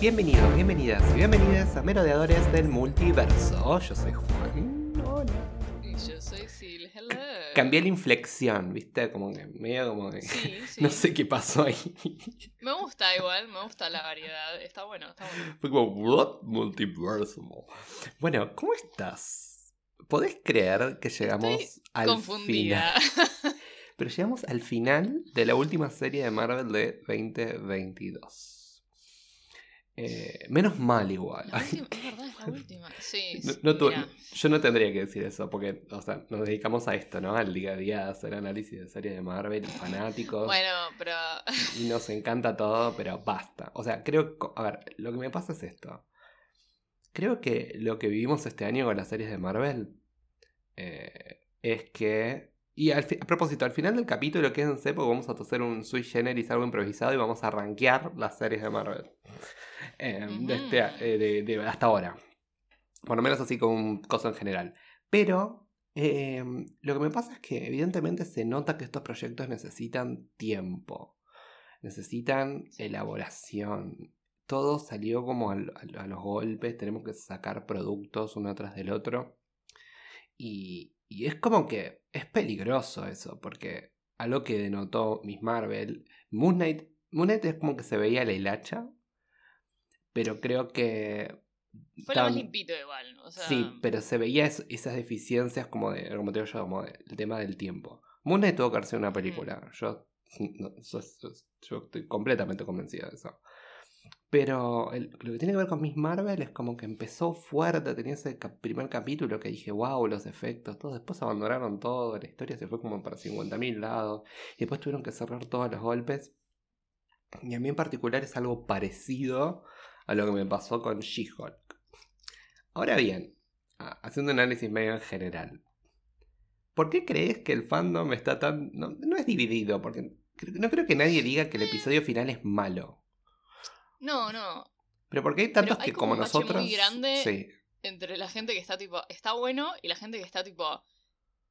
Bienvenidos, bienvenidas y bienvenidas a Merodeadores del Multiverso. Yo soy Juan. Hola. Y yo soy Sil, hello. Cambié la inflexión, ¿viste? Como que medio como que. Sí, sí. No sé qué pasó ahí. Me gusta igual, me gusta la variedad. Está bueno, está bueno. Fue como, ¿what? Multiverso. Bueno, ¿cómo estás? ¿Podés creer que llegamos Estoy al confundida. final? Pero llegamos al final de la última serie de Marvel de 2022. Eh, menos mal igual. La última, es verdad, es la última. Sí, No- no tu- yo no tendría que decir eso, porque, o sea, nos dedicamos a esto, ¿no? Al día a día, a hacer análisis de series de Marvel, fanáticos, Bueno, pero. y nos encanta todo, pero basta. O sea, creo, a ver, lo que me pasa es esto. Creo que lo que vivimos este año con las series de Marvel eh, es que... Y al a propósito, al final del capítulo, quédense, porque vamos a hacer un sui generis, algo improvisado, y vamos a rankear las series de Marvel. Eh, de este- eh, de- de- hasta ahora. Por lo menos así con un cosa en general. Pero eh, lo que me pasa es que evidentemente se nota que estos proyectos necesitan tiempo. Necesitan elaboración. Todo salió como a, los golpes. Tenemos que sacar productos uno tras del otro. Y, y es como que es peligroso eso. Porque algo que denotó Miss Marvel. Moon Knight, Moon Knight es como que se veía la hilacha. Pero creo que Fue lo más Tan- limpito igual. O sea, Sí, pero se veía es- esas deficiencias como de, como te digo yo, como de- el tema del tiempo. Moon Knight tuvo que hacer una película. Yo, no, estoy completamente convencido de eso. Pero el- lo que tiene que ver con Miss Marvel es como que empezó fuerte, tenía ese cap- primer capítulo que dije, wow, los efectos, todo. Después abandonaron todo, la historia se fue como para 50.000 lados. Y después tuvieron que cerrar todos los golpes. Y a mí en particular es algo parecido a lo que me pasó con She-Hulk. Ahora bien, ah, haciendo un análisis medio en general, ¿por qué crees que el fandom está tan... No, no es dividido, porque no creo que nadie diga que el episodio final es malo. No, no. Pero porque hay tantos hay que como como un bache muy nosotros... grande. Sí, Entre la gente que está tipo. Está bueno y la gente que está tipo.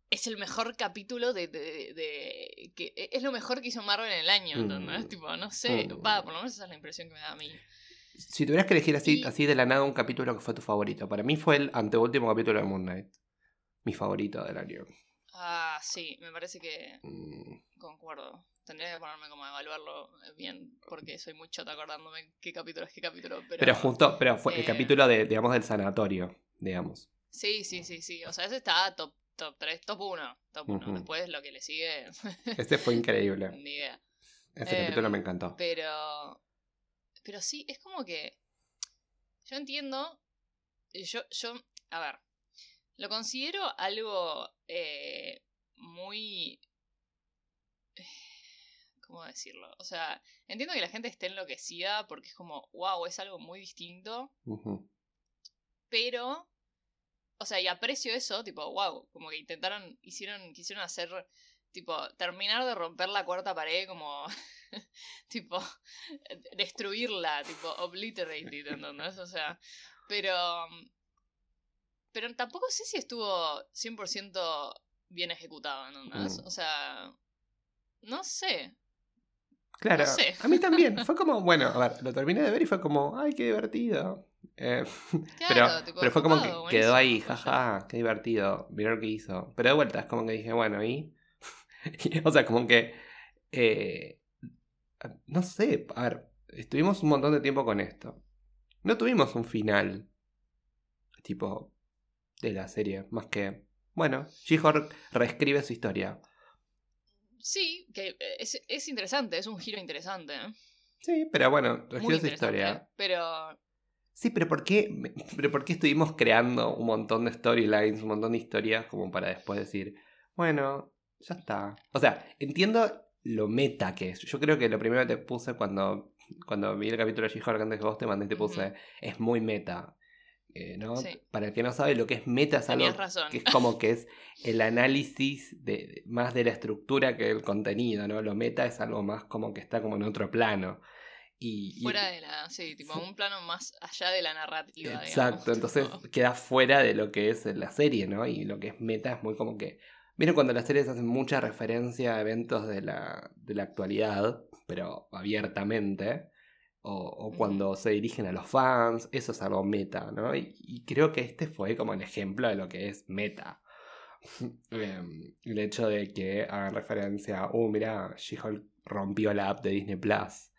Es el mejor capítulo de. de, de- que es lo mejor que hizo Marvel en el año, ¿entendés? Mm. Tipo, no sé. Mm. Va, por lo menos esa es la impresión que me da a mí. Si tuvieras que elegir así, Y- así de la nada un capítulo que fue tu favorito, para mí fue el anteúltimo capítulo de Moon Knight. Mi favorito del año. Ah, sí, me parece que Mm, concuerdo. Tendría que ponerme como a evaluarlo bien, porque soy muy chota acordándome qué capítulo es qué capítulo. Pero, Pero justo, pero fue el eh, capítulo de, digamos, del sanatorio, digamos. Sí, sí, sí, sí. O sea, ese está top, top 3, top 1. Top 1. Ujú. Después lo que le sigue, Este fue increíble. ni idea. Ese capítulo me encantó. Pero. Pero sí, es como que. Yo entiendo. y Yo, yo. A ver. Lo considero algo eh, muy. ¿Cómo decirlo? O sea, entiendo que la gente esté enloquecida porque es como, wow, es algo muy distinto. Pero. O sea, y aprecio eso, tipo, wow, como que intentaron, hicieron, quisieron hacer, tipo, terminar de romper la cuarta pared, como, tipo, destruirla, tipo, obliterated, ¿entendés? O sea, pero, pero tampoco sé si estuvo 100% bien ejecutado, ¿entendés? Mm. O sea, no sé. Claro, No sé. a mí también. Fue como, bueno, a ver, lo terminé de ver y fue como, ay, qué divertido. Eh, pero, Claro, tipo, pero fue como que quedó ahí, jaja, qué divertido. Mirá lo que hizo. Pero de vuelta, es como que dije, bueno, ¿y? o sea, como que. eh, no sé, a ver, estuvimos un montón de tiempo con esto. No tuvimos un final. Tipo, de la serie. Más que. Bueno, She-Hulk reescribe su historia. Sí, que es, es interesante, es un giro interesante. ¿eh? Sí, pero bueno, reescribe su historia. Pero Sí, pero ¿por qué? Pero ¿por qué estuvimos creando un montón de storylines, un montón de historias como para después decir, bueno, ya está? O sea, entiendo lo meta que es. Yo creo que lo primero que te puse cuando, cuando vi el capítulo de She-Hulk antes que vos te mandé, te puse, es muy meta. Eh, ¿no? Sí. Para el que no sabe lo que es meta es algo que es como que es el análisis de, más de la estructura que el contenido, ¿no? Lo meta es algo más como que está como en otro plano. Y, y- Fuera de la. Sí, tipo, un plano más allá de la narrativa. Exacto, digamos, entonces queda fuera de lo que es la serie, ¿no? Y lo que es meta es muy como que... Miren cuando las series hacen mucha referencia a eventos de la, de la actualidad, pero abiertamente, o, cuando se dirigen a los fans, eso es algo meta, ¿no? Y, creo que este fue como el ejemplo de lo que es meta. Em, el hecho de que hagan referencia a, oh, mira, She-Hulk rompió la app de Disney Plus.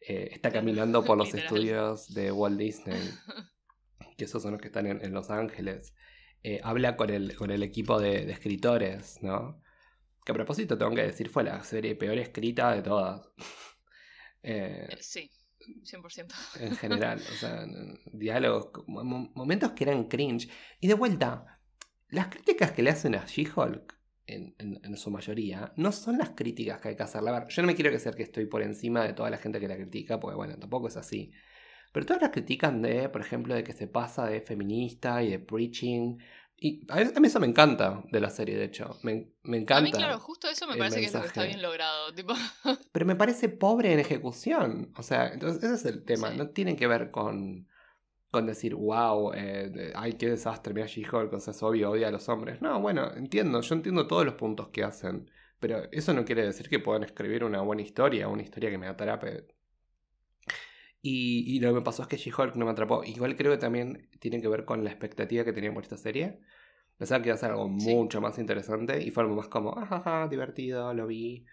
Eh, está caminando por los estudios de Walt Disney, que esos son los que están en, Los Ángeles. Eh, habla con el, con el equipo de, escritores, ¿no? Que a propósito tengo que decir, fue la serie peor escrita de todas. Eh, sí. 100%. En general, o sea, diálogos, momentos que eran cringe. Y de vuelta, las críticas que le hacen a She-Hulk, en, su mayoría, no son las críticas que hay que hacerle. A ver, yo no me quiero que sea que estoy por encima de toda la gente que la critica, porque bueno, tampoco es así. Pero todas las critican de, por ejemplo, de que se pasa de feminista y de preaching y a mí, eso me encanta de la serie, de hecho. Me, encanta. A mí, claro, justo eso me parece que es lo que está bien logrado. Tipo. Pero me parece pobre en ejecución. O sea, entonces ese es el tema. No tiene que ver con, con decir, wow, eh, ay, qué desastre, mira She-Hulk, o sea, es obvio, odia a los hombres. No, bueno, entiendo, yo entiendo todos los puntos que hacen. Pero eso no quiere decir que puedan escribir una buena historia, una historia que me atrape. Y, lo que me pasó es que She-Hulk no me atrapó. Igual creo que también tiene que ver con la expectativa que tenía por esta serie. Pensaba que iba a ser algo mucho más interesante y fue algo más como, ajá, divertido, lo vi,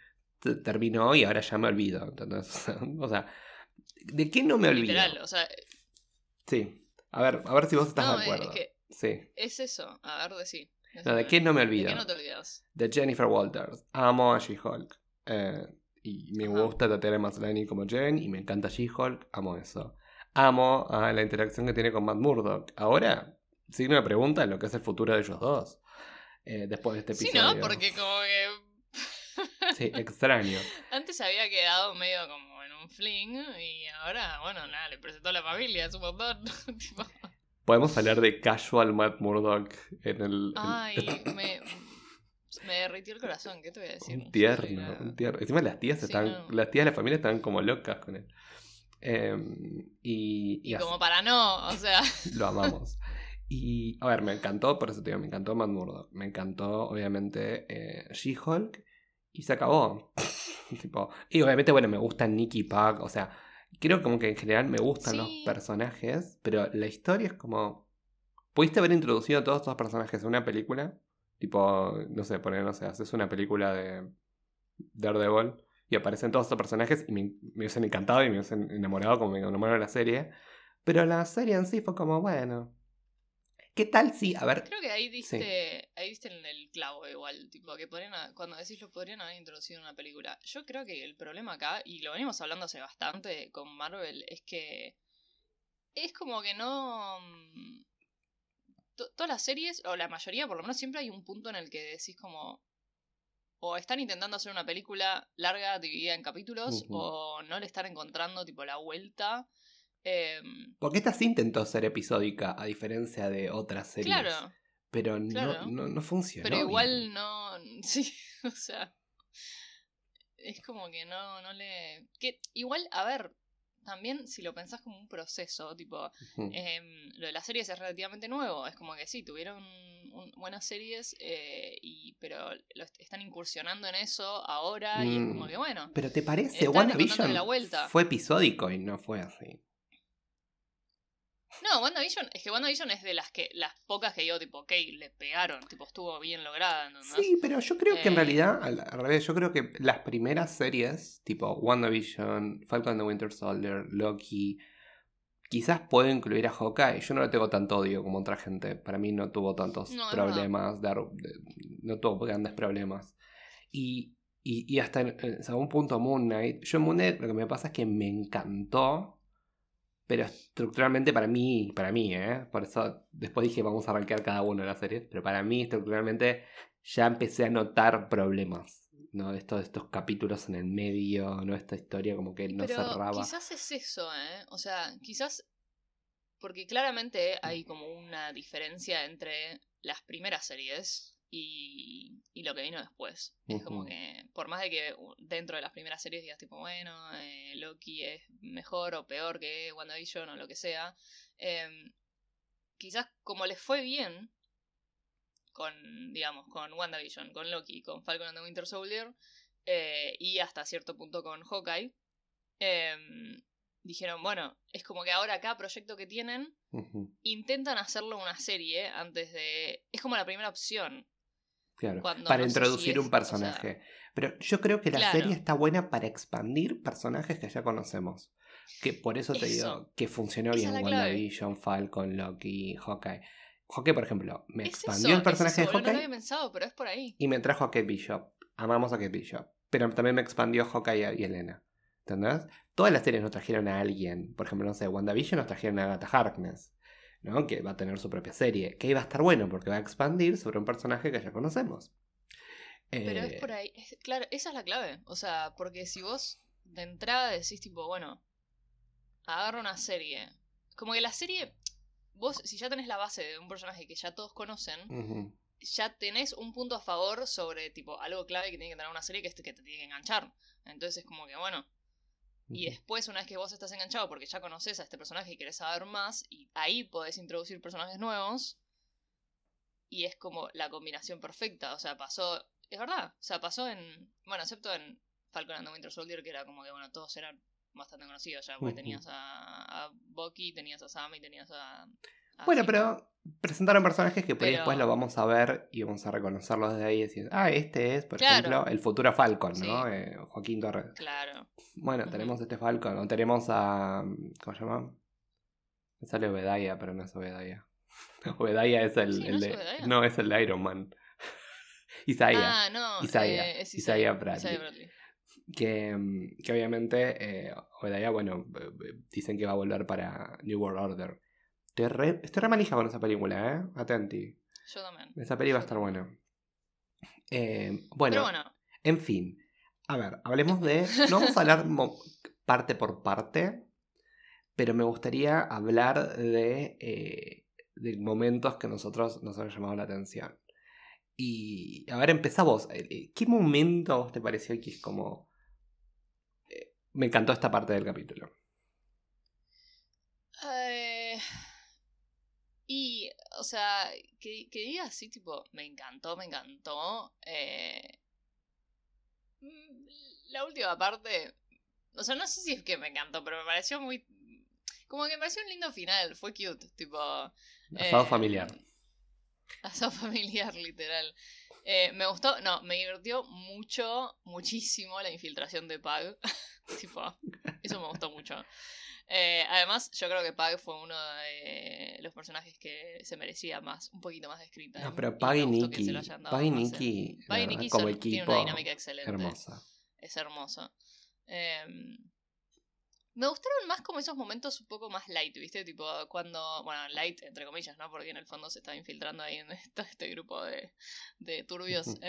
terminó y ahora ya me olvido. Entonces, o sea, ¿de qué no me olvido? Literal, o sea. Sí. A ver, a ver si vos estás de acuerdo. Es que sí. Es eso, a ver, de sí. No, ¿de qué no me olvido? ¿De qué no te olvidas? De Jennifer Walters. Amo a She-Hulk. Eh, y me gusta Tatiana Maslany como Jen y me encanta She-Hulk, amo eso. Amo a la interacción que tiene con Matt Murdock. Ahora, signo de pregunta en lo que es el futuro de ellos dos. Eh, después de este episodio. Sí, ¿no? Porque como que... sí, extraño. Antes había quedado medio como en un fling y ahora, bueno, nada, le presentó a la familia, es un montón. Podemos hablar de casual Matt Murdock en el... Ay, me me derritió el corazón, ¿qué te voy a decir? Un tierno, un tierno. Encima las tías están, las tías de la familia están como locas con él. Em, y, y, como para no, o sea. Lo amamos. Y, a ver, me encantó, por eso te digo, me encantó Matt Murdock. Me encantó, obviamente, eh, She-Hulk. Y se acabó. tipo, y obviamente, bueno, me gusta Nicky Pack. O sea, creo como que en general me gustan los personajes. Pero la historia es como. Pudiste haber introducido a todos estos personajes en una película Tipo, no sé, poner, no sé, haces una película de Daredevil y aparecen todos estos personajes y me, me hubiesen encantado y me hubiesen enamorado como me enamoró de la serie. Pero la serie en sí fue como, bueno. ¿Qué tal si, a ver... Creo que ahí diste, ahí diste en el clavo igual, tipo, que podrían, cuando decís lo podrían haber introducido en una película. Yo creo que el problema acá, y lo venimos hablando hace bastante con Marvel, es que es como que no todas las series, o la mayoría por lo menos, siempre hay un punto en el que decís como... O están intentando hacer una película larga, dividida en capítulos, o no le están encontrando tipo la vuelta. Em, Porque esta sí intentó ser episódica, a diferencia de otras series. Claro. Pero No, no, no funciona. Pero igual no. Sí, o sea. Es como que no, no le. Que igual, a ver, también si lo pensás como un proceso, tipo, em, lo de las series es relativamente nuevo, es como que sí, tuvieron buenas series, eh, y, pero lo están incursionando en eso ahora y es como mm, que bueno. Pero ¿te parece? WandaVision fue episódico y no fue así. No, WandaVision, es que WandaVision es de las que las pocas que yo, tipo, ok, le pegaron, tipo, estuvo bien lograda. ¿no? Sí, pero yo creo que en eh, realidad, al, revés, yo creo que las primeras series, tipo WandaVision, Falcon and the Winter Soldier, Loki, quizás puedo incluir a Hawkeye. Yo no le tengo tanto odio como otra gente. Para mí no tuvo tantos problemas, no tuvo grandes problemas. Y, y, hasta en, algún punto Moon Knight, yo en Moon Knight lo que me pasa es que me encantó pero estructuralmente para mí, para mí, ¿eh? Por eso después dije vamos a arrancar cada uno de las series. Pero para mí, estructuralmente, ya empecé a notar problemas. ¿no? Estos, estos capítulos en el medio, ¿no? Esta historia como que no cerraba. Quizás es eso, ¿eh? O sea, quizás. Porque claramente hay como una diferencia entre las primeras series y, lo que vino después. Es como que, por más de que dentro de las primeras series digas tipo, bueno, eh, Loki es mejor o peor que WandaVision o lo que sea, em, quizás como les fue bien con, digamos, con WandaVision, con Loki, con Falcon and the Winter Soldier, eh, y hasta cierto punto con Hawkeye, em, dijeron, bueno, es como que ahora cada proyecto que tienen intentan hacerlo una serie antes de... Es como la primera opción. Claro. Para no sé si introducir es- un o sea- personaje. Pero yo creo que la Claro. serie está buena para expandir personajes que ya conocemos. Que por eso te digo que funcionó Esa bien. WandaVision, Falcon, Loki, Hawkeye. Hawkeye, por ejemplo, me Es expandió eso, el personaje es de boludo, No lo Hawkeye había pensado, pero es por ahí. y me trajo a Kate Bishop. Amamos a Kate Bishop. Pero también me expandió Hawkeye y Elena. ¿Entendés? Todas las series nos trajeron a alguien. Por ejemplo, no sé, WandaVision nos trajeron a Agatha Harkness. ¿No? Que va a tener su propia serie. Que iba a estar bueno porque va a expandir sobre un personaje que ya conocemos. Pero Eh, es por ahí. es- claro, esa es la clave. O sea, porque si vos de entrada decís, tipo, bueno, agarra una serie. Como que la serie. Vos, si ya tenés la base de un personaje que ya todos conocen, ya tenés un punto a favor sobre, tipo, algo clave que tiene que tener una serie que es que te tiene que enganchar. Entonces es como que, bueno. Y después, una vez que vos estás enganchado porque ya conoces a este personaje y querés saber más, y ahí podés introducir personajes nuevos. Y es como la combinación perfecta. O sea, pasó. Es verdad. O sea, pasó en. Bueno, excepto en Falcon and the Winter Soldier, que era como que, bueno, todos eran bastante conocidos ya. Porque tenías a, a Bucky, tenías a Sam y tenías a. Bueno, pero presentaron personajes que por ahí Pero- después lo vamos a ver y vamos a reconocerlos desde ahí y decir, ah, este es, por Claro. ejemplo, el futuro Falcon, ¿no? Eh, Joaquín Torres. Claro. Bueno, Ujú. tenemos este Falcon, o tenemos a. ¿Cómo se llama? Me sale Obedaya, pero no es Obedaya. Obedaya es el, Sí, el ¿no es de. Obedaya? No, es el de Iron Man. Isaiah. Ah, no. Isaiah. eh, es Isaiah Isaiah, Bradley. Isaiah Bradley. Que, mm, que obviamente eh, Obedaya, bueno, eh, eh, dicen que va a volver para New World Order. Estoy re, estoy re manija con esa película, ¿eh? Atenti. Yo también. Esa peli va a estar buena. Eh, bueno, bueno, en fin. A ver, hablemos de. No vamos a hablar parte por parte, pero me gustaría hablar de, eh, de momentos que nosotros nos han llamado la atención. Y, a ver, empezá vos. Eh, ¿Qué momento a vos te pareció que es como. eh, me encantó esta parte del capítulo? Eh, o sea, que, que diga así, tipo, me encantó, me encantó. eh, mm, la última parte, o sea, no sé si es que me encantó, pero me pareció muy... Como que me pareció un lindo final, fue cute, tipo... Asado eh, familiar. Asado familiar, literal. Eh, me gustó, no, me divirtió mucho, muchísimo la infiltración de Pug. tipo, eso me gustó mucho. Eh, además, yo creo que Pug fue uno de los personajes que se merecía más, un poquito más de screen time, No, pero Pag y Nikki. Pag y eh. Nikki, y verdad, Nikki como son- tienen equipo, una dinámica excelente. hermosa. Es hermoso. Eh, me gustaron más como esos momentos un poco más light, ¿viste? Tipo, cuando. Bueno, light entre comillas, ¿no? Porque en el fondo se está infiltrando ahí en este grupo de, de turbios. Ujú.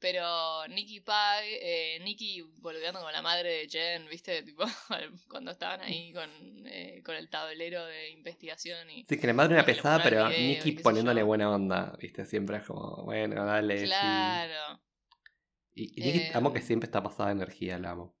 Pero Nicky Pag, eh, Nicky boludeando con la madre de Jen, ¿viste? Tipo, cuando estaban ahí con, eh, con el tablero de investigación y. Sí, que la madre le pesada, pero video Nicky poniéndole yo. buena onda, ¿viste? Siempre es como, bueno, dale. sí. Claro. Y, y Nicky, Eh, amo que siempre está pasada de energía, la amo.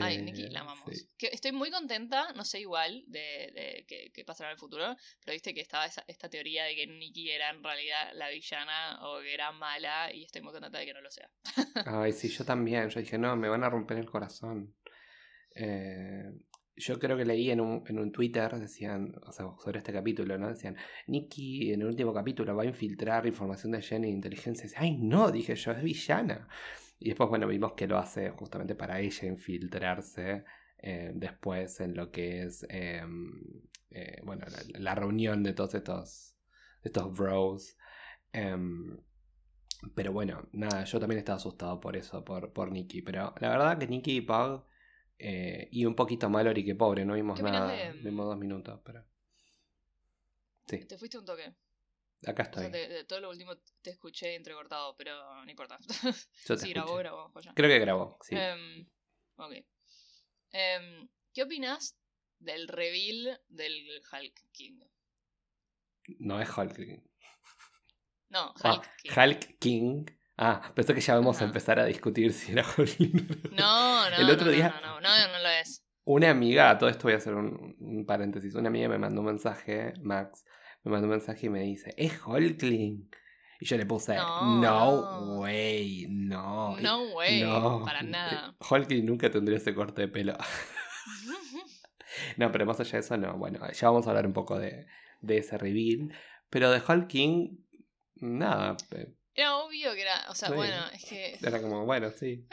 Ay, Eh, Nikki, la amamos. sí. Que estoy muy contenta, no sé igual, de, de que, que pasará en el futuro, pero viste que estaba esa- esta teoría de que Nikki era en realidad la villana o que era mala, y estoy muy contenta de que no lo sea. Ay, sí, yo también. Yo dije, no, me van a romper el corazón. Eh, yo creo que leí en un, en un Twitter, decían, o sea, sobre este capítulo, ¿no? Decían, Nikki en el último capítulo va a infiltrar información de Jenny de inteligencia. Ay, no, dije yo, es villana. Y después, bueno, vimos que lo hace justamente para ella infiltrarse eh, después en lo que es, eh, eh, bueno, la, la reunión de todos estos, estos bros. Em, pero bueno, nada, yo también estaba asustado por eso, por, por Nicky. Pero la verdad que Nicky y Pug, y un poquito Mallory que pobre, no vimos ¿Qué opinas nada, de- vimos dos minutos, pero... Sí, Te fuiste un toque. Acá O sea, estoy. te- de todo lo último te escuché entrecortado, pero no importa. Yo te sí, grabó, grabó, joya. Creo que grabó, sí. Em, ok. Em, ¿Qué opinas del reveal del Hulk King? No es Hulk King. No, Hulk Ah, King. Hulk King. Ah, pensé que ya vamos a empezar a discutir si era Hulk King. No, no, El otro no, no, día- no, no, no, no lo es. Una amiga, todo esto voy a hacer un, un paréntesis. Una amiga me mandó un mensaje, Max, me mandó un mensaje y me dice, ¿es Hulkling? Y yo le puse, No, way, no. No way, no. para nada. Hulkling nunca tendría ese corte de pelo. no, pero más allá de eso, no. Bueno, ya vamos a hablar un poco de, de ese reveal. Pero de Hulk King, nada. eh, Era obvio que era. O sea, Sí. bueno, es que. Era como, bueno, sí.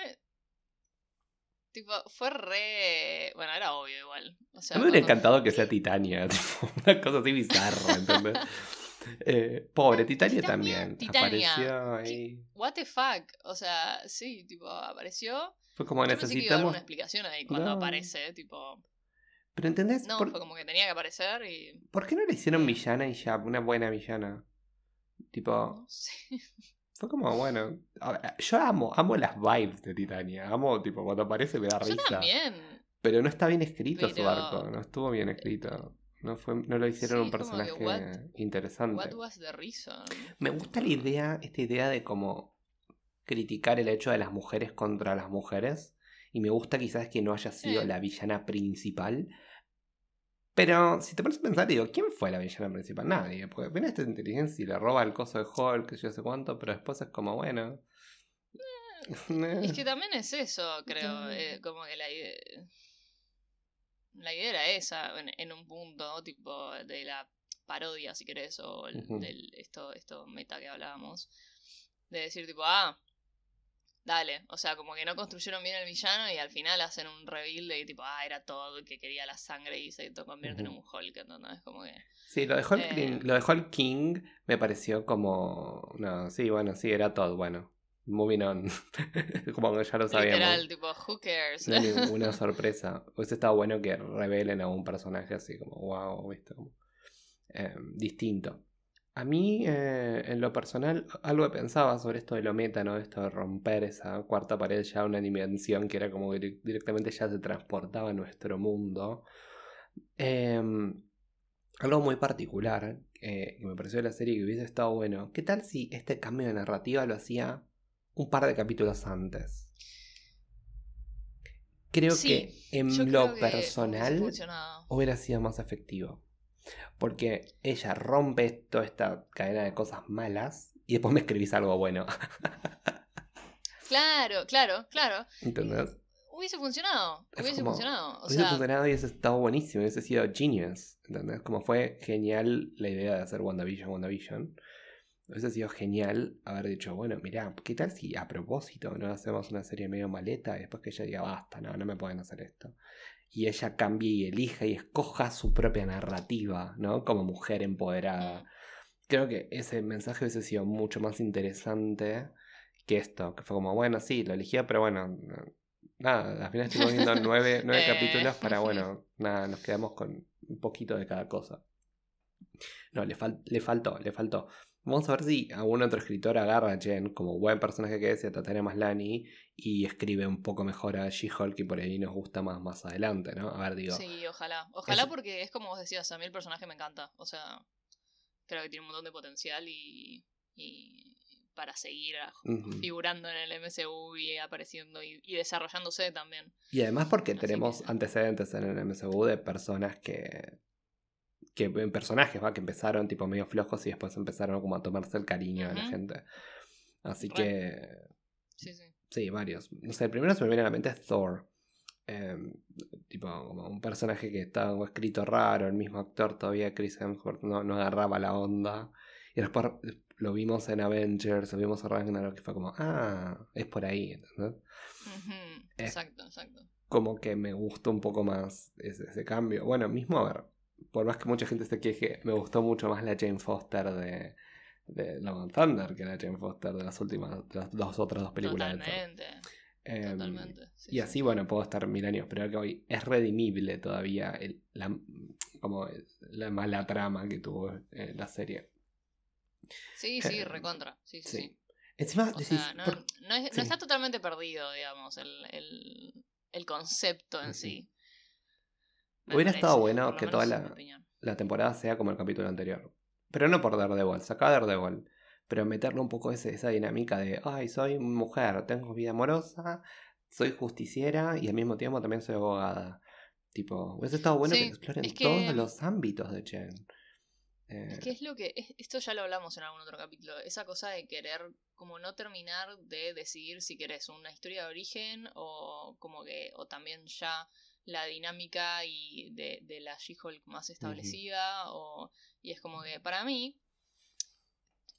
Tipo, fue re. Bueno, era obvio igual. O sea, me hubiera cuando- encantado que sea Titania, tipo, una cosa así bizarra, ¿entendés? Eh, pobre, Titania Titania, también Titania. apareció ahí. What the fuck? O sea, sí, tipo, apareció. Fue como Yo pensé que iba a dar necesitamos. una explicación ahí cuando No. aparece, tipo. Pero ¿entendés? No, ¿Por, fue como que tenía que aparecer y. por qué no le hicieron villana y ya? Una buena villana. Tipo, No sé. fue como, bueno. ver, yo amo, amo las vibes de Titania. Amo, tipo, cuando aparece me da Yo risa. también. Pero no está bien escrito su arco, no estuvo bien escrito. No, fue, no lo hicieron Sí, un que, personaje what- interesante. What was the reason? Me gusta la idea, esta idea de como criticar el hecho de las mujeres contra las mujeres. Y me gusta quizás que no haya sido la villana principal. Pero si te pones a pensar, digo, ¿quién fue la villana principal? Nadie. Porque viene esta inteligencia y le roba el coso de Hulk, que yo sé cuánto, pero después es como, bueno. Es que también es eso, creo. eh, como que la idea. La idea era esa, en, en un punto, tipo, de la parodia, si querés, o el- del esto, esto meta que hablábamos. De decir, tipo, ah, dale. O sea, como que no construyeron bien el villano y al final hacen un reveal de que, tipo, ah, era todo el que quería la sangre y se convierte en un Hulk, entonces, como que. Sí, lo de Hulk, Eh. King, lo de Hulk King me pareció como. No, sí, bueno, sí, era todo. Bueno, moving on. como que ya lo sabíamos. Literal, tipo, who cares? No hay ninguna sorpresa. Hubiese estado bueno que revelen a un personaje así como, wow, ¿viste? Como, eh, distinto. A mí, eh, en lo personal, algo que pensaba sobre esto de lo meta, ¿no? Esto de romper esa cuarta pared ya una dimensión que era como que direc- directamente ya se transportaba a nuestro mundo. Em, algo muy particular eh, que me pareció de la serie que hubiese estado bueno. ¿Qué tal si este cambio de narrativa lo hacía un par de capítulos antes? Creo Sí, que en lo personal hubiera sido más efectivo. Porque ella rompe toda esta cadena de cosas malas y después me escribís algo bueno. Claro, claro, claro. ¿Entendés? Hubiese funcionado. Es Hubiese como- funcionado. O hubiese sea, funcionado y hubiese estado buenísimo, hubiese sido genius. ¿Entendés? Como fue genial la idea de hacer WandaVision, WandaVision. Hubiese sido genial haber dicho, bueno, mirá, ¿qué tal si a propósito no hacemos una serie medio maleta y después que ella diga, basta, no, no me pueden hacer esto? Y ella cambie y elija y escoja su propia narrativa, ¿no? Como mujer empoderada. Creo que ese mensaje hubiese sido mucho más interesante que esto, que fue como, bueno, sí, lo eligió, pero bueno, no- nada, al final estuvimos viendo nueve, nueve Eh. capítulos para, bueno, nada, nos quedamos con un poquito de cada cosa. No, le, fal- le faltó, le faltó. Vamos a ver si algún otro escritor agarra a Jen como buen personaje que es, y a Tatiana Maslany, y escribe un poco mejor a She-Hulk y por ahí nos gusta más más adelante, ¿no? A ver, digo, Sí, ojalá. Ojalá Es- porque es como vos decías, a mí el personaje me encanta. O sea, creo que tiene un montón de potencial y, y para seguir figurando en el MCU y apareciendo y, y desarrollándose también. Y además porque Así tenemos que- antecedentes en el MCU de personas que. Que en personajes, ¿va? Que empezaron tipo medio flojos y después empezaron como a tomarse el cariño de la gente. Así que. Sí, sí. Sí, varios. No sé, el primero se me viene a la mente es Thor. Em, tipo, como un personaje que estaba escrito raro, el mismo actor todavía, Chris Hemsworth, no, no agarraba la onda. Y después lo vimos en Avengers, lo vimos en Ragnarok, que fue como, ah, es por ahí, ¿entendés? Exacto, exacto. como que me gustó un poco más ese, ese cambio. Bueno, mismo, a ver, por más que mucha gente se queje, me gustó mucho más la Jane Foster de, de Love and Thunder que la Jane Foster de las últimas, de las dos otras dos películas. Totalmente. Em, totalmente. sí, y sí. así, bueno, puedo estar mil años, pero que hoy es redimible todavía el- la, como la mala trama que tuvo eh, la serie. Sí, sí, eh, recontra. Sí, sí, Sí. sí. Encima O decís, sea, no, por- no es- no sí. está totalmente perdido, digamos, el, el, el concepto en Ujú. sí. Me Hubiera estado bueno que toda la- temporada sea como el capítulo anterior. Pero no por Daredevil, saca Daredevil. Pero meterle un poco ese, esa dinámica de, ay, soy mujer, tengo vida amorosa, soy justiciera y al mismo tiempo también soy abogada. Tipo, hubiese estado bueno que exploren es que- todos los ámbitos de Chen. Es que es lo que. es- esto ya lo hablamos en algún otro capítulo. Esa cosa de querer, como no terminar de decidir si querés una historia de origen o como que. o también ya la dinámica y de, de la She-Hulk más establecida. o, y es como que, para mí,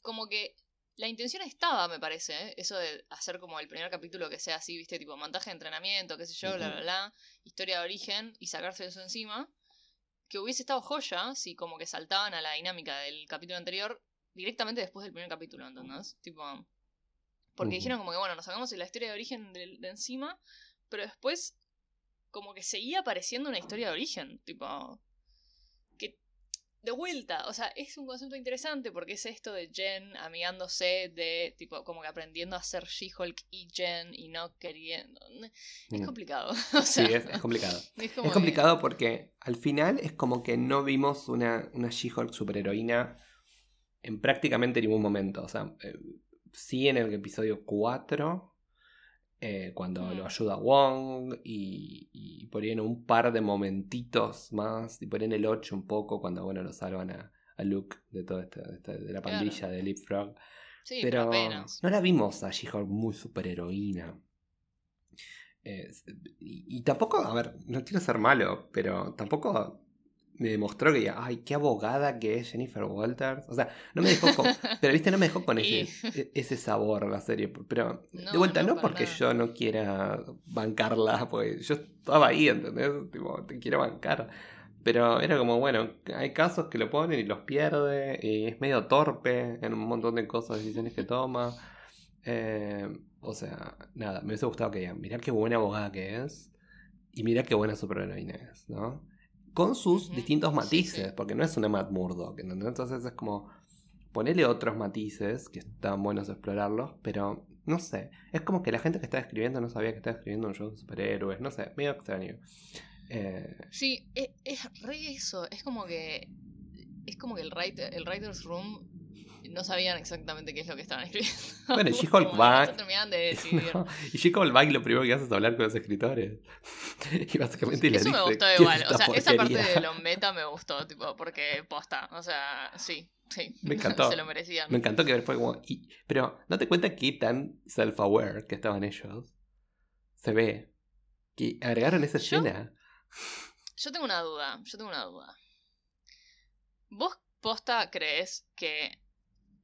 como que la intención estaba, me parece, ¿eh? eso de hacer como el primer capítulo que sea así, viste, tipo montaje de entrenamiento, qué sé yo, bla, bla, bla, historia de origen y sacarse eso encima. Que hubiese estado joya si como que saltaban a la dinámica del capítulo anterior directamente después del primer capítulo, ¿entendés? Tipo. Porque dijeron como que, bueno, nos sacamos la historia de origen de, de, encima, pero después como que seguía apareciendo una historia de origen, tipo de vuelta, o sea, es un concepto interesante porque es esto de Jen amigándose de, tipo, como que aprendiendo a ser She-Hulk y Jen y no queriendo. Es complicado. sí, es, complicado. Es, complicado porque al final es como que no vimos una, una She-Hulk superheroína en prácticamente ningún momento. O sea, eh, sí en el episodio 4 eh, cuando lo ayuda Wong y, y, por ahí en un par de momentitos más, y por ahí en el 8 un poco, cuando bueno lo salvan a, Luke de toda esta, de la pandilla de Leapfrog. Sí, pero no la vimos a She-Hulk muy superheroína. Eh, y, y, tampoco, a ver, no quiero ser malo, pero tampoco me demostró que, ay, qué abogada que es Jennifer Walters. O sea, no me dejó con, pero viste, no me dejó con ese, e, ese sabor la serie. Pero de vuelta, no, porque yo no quiera bancarla, pues yo estaba ahí, ¿entendés? Tipo, te quiero bancar. Pero era como, bueno, hay casos que lo ponen y los pierde, y es medio torpe en un montón de cosas, decisiones que toma. Eh, o sea, nada, me hubiese gustado que digan, mirá qué buena abogada que es, y mirá qué buena superheroína es, ¿no? Con sus distintos matices, porque no es una Matt Murdock, Entonces es como ponerle otros matices que están buenos explorarlos, pero no sé, es como que la gente que estaba escribiendo no sabía que estaba escribiendo un show de superhéroes, no sé, medio extraño. Eh... Sí, es, es, re eso, es como que es como que el, writer, el writer's room no sabían exactamente qué es lo que estaban escribiendo. Bueno, y She-Hulk va. y She-Hulk va y lo primero que hace es hablar con los escritores. y básicamente Eso me gustó igual. O sea, esa parte de lo meta me gustó, tipo, porque posta. O sea, sí. Sí, me encantó. Se lo merecían. Me encantó que fue como. pero, ¿no te cuenta qué tan self-aware que estaban ellos? Se ve. Que agregaron esa escena. Yo tengo una duda. Yo tengo una duda. ¿Vos posta crees que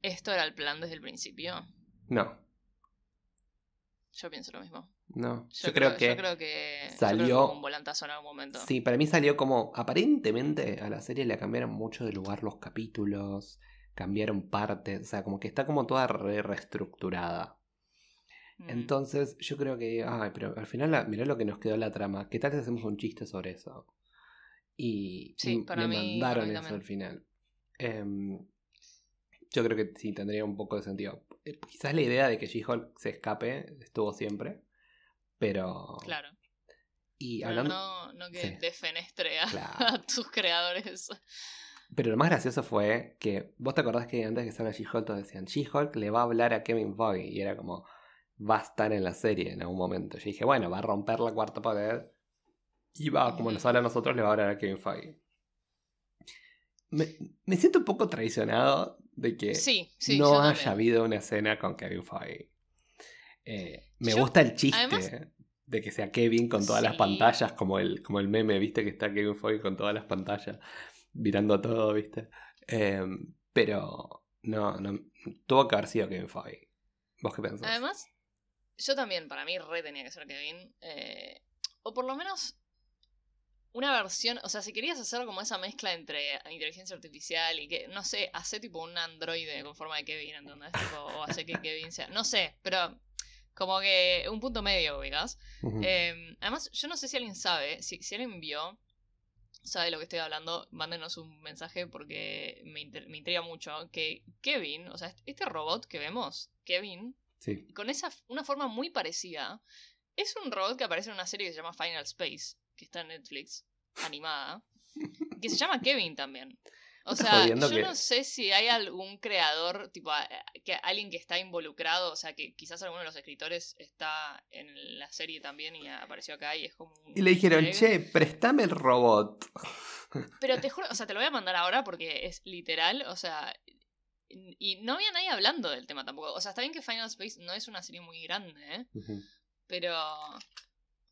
¿Esto era el plan desde el principio? No. Yo pienso lo mismo. No, yo, creo, que. Yo creo que. Salió. un volantazo en algún momento. Sí, para mí salió como. Aparentemente a la serie le cambiaron mucho de lugar los capítulos. Cambiaron partes. O sea, como que está como toda reestructurada. Mm. Entonces, yo creo que. Ay, pero al final, mirá lo que nos quedó la trama. ¿Qué tal si hacemos un chiste sobre eso? Y. Sí, para me mandaron eso al final. Eh, yo creo que sí tendría un poco de sentido. Eh, quizás la idea de que She-Hulk se escape estuvo siempre, pero. Claro. Y hablando... no, no que defenestre a, tus creadores. Pero lo más gracioso fue que vos te acordás que antes que salga She-Hulk todos decían She-Hulk le va a hablar a Kevin Feige y era como va a estar en la serie en algún momento. Yo dije, bueno, va a romper la cuarta pared y va, como nos habla a nosotros, le va a hablar a Kevin Feige. Me, me siento un poco traicionado de que no haya habido una escena con Kevin Feige. Eh, me gusta el chiste de que sea Kevin con todas las pantallas, como el, como el meme, viste, que está Kevin Feige con todas las pantallas, mirando todo, viste. Em, pero no, no, tuvo que haber sido Kevin Feige. ¿Vos qué pensás? Además, yo también, para mí, re tenía que ser Kevin. Eh, o por lo menos una versión, o sea, si querías hacer como esa mezcla entre inteligencia artificial y que, no sé, hace tipo un androide con forma de Kevin, ¿entendés? o hace que Kevin sea, no sé, pero como que un punto medio, ¿ubicas? Em, además, yo no sé si alguien sabe, si, si alguien vio, sabe de lo que estoy hablando, mándenos un mensaje porque me, me intriga mucho, que Kevin, o sea, este robot que vemos, Kevin, con esa, una forma muy parecida, es un robot que aparece en una serie que se llama Final Space que está en Netflix, animada, que se llama Kevin también. O sea, yo no sé si hay algún creador, tipo, que alguien que está involucrado, o sea, que quizás alguno de los escritores está en la serie también y apareció acá y es como Y le dijeron, che, préstame el robot. Pero te juro, o sea, te lo voy a mandar ahora porque es literal, o sea, y no había nadie hablando del tema tampoco. O sea, está bien que Final Space no es una serie muy grande, ¿eh? Pero...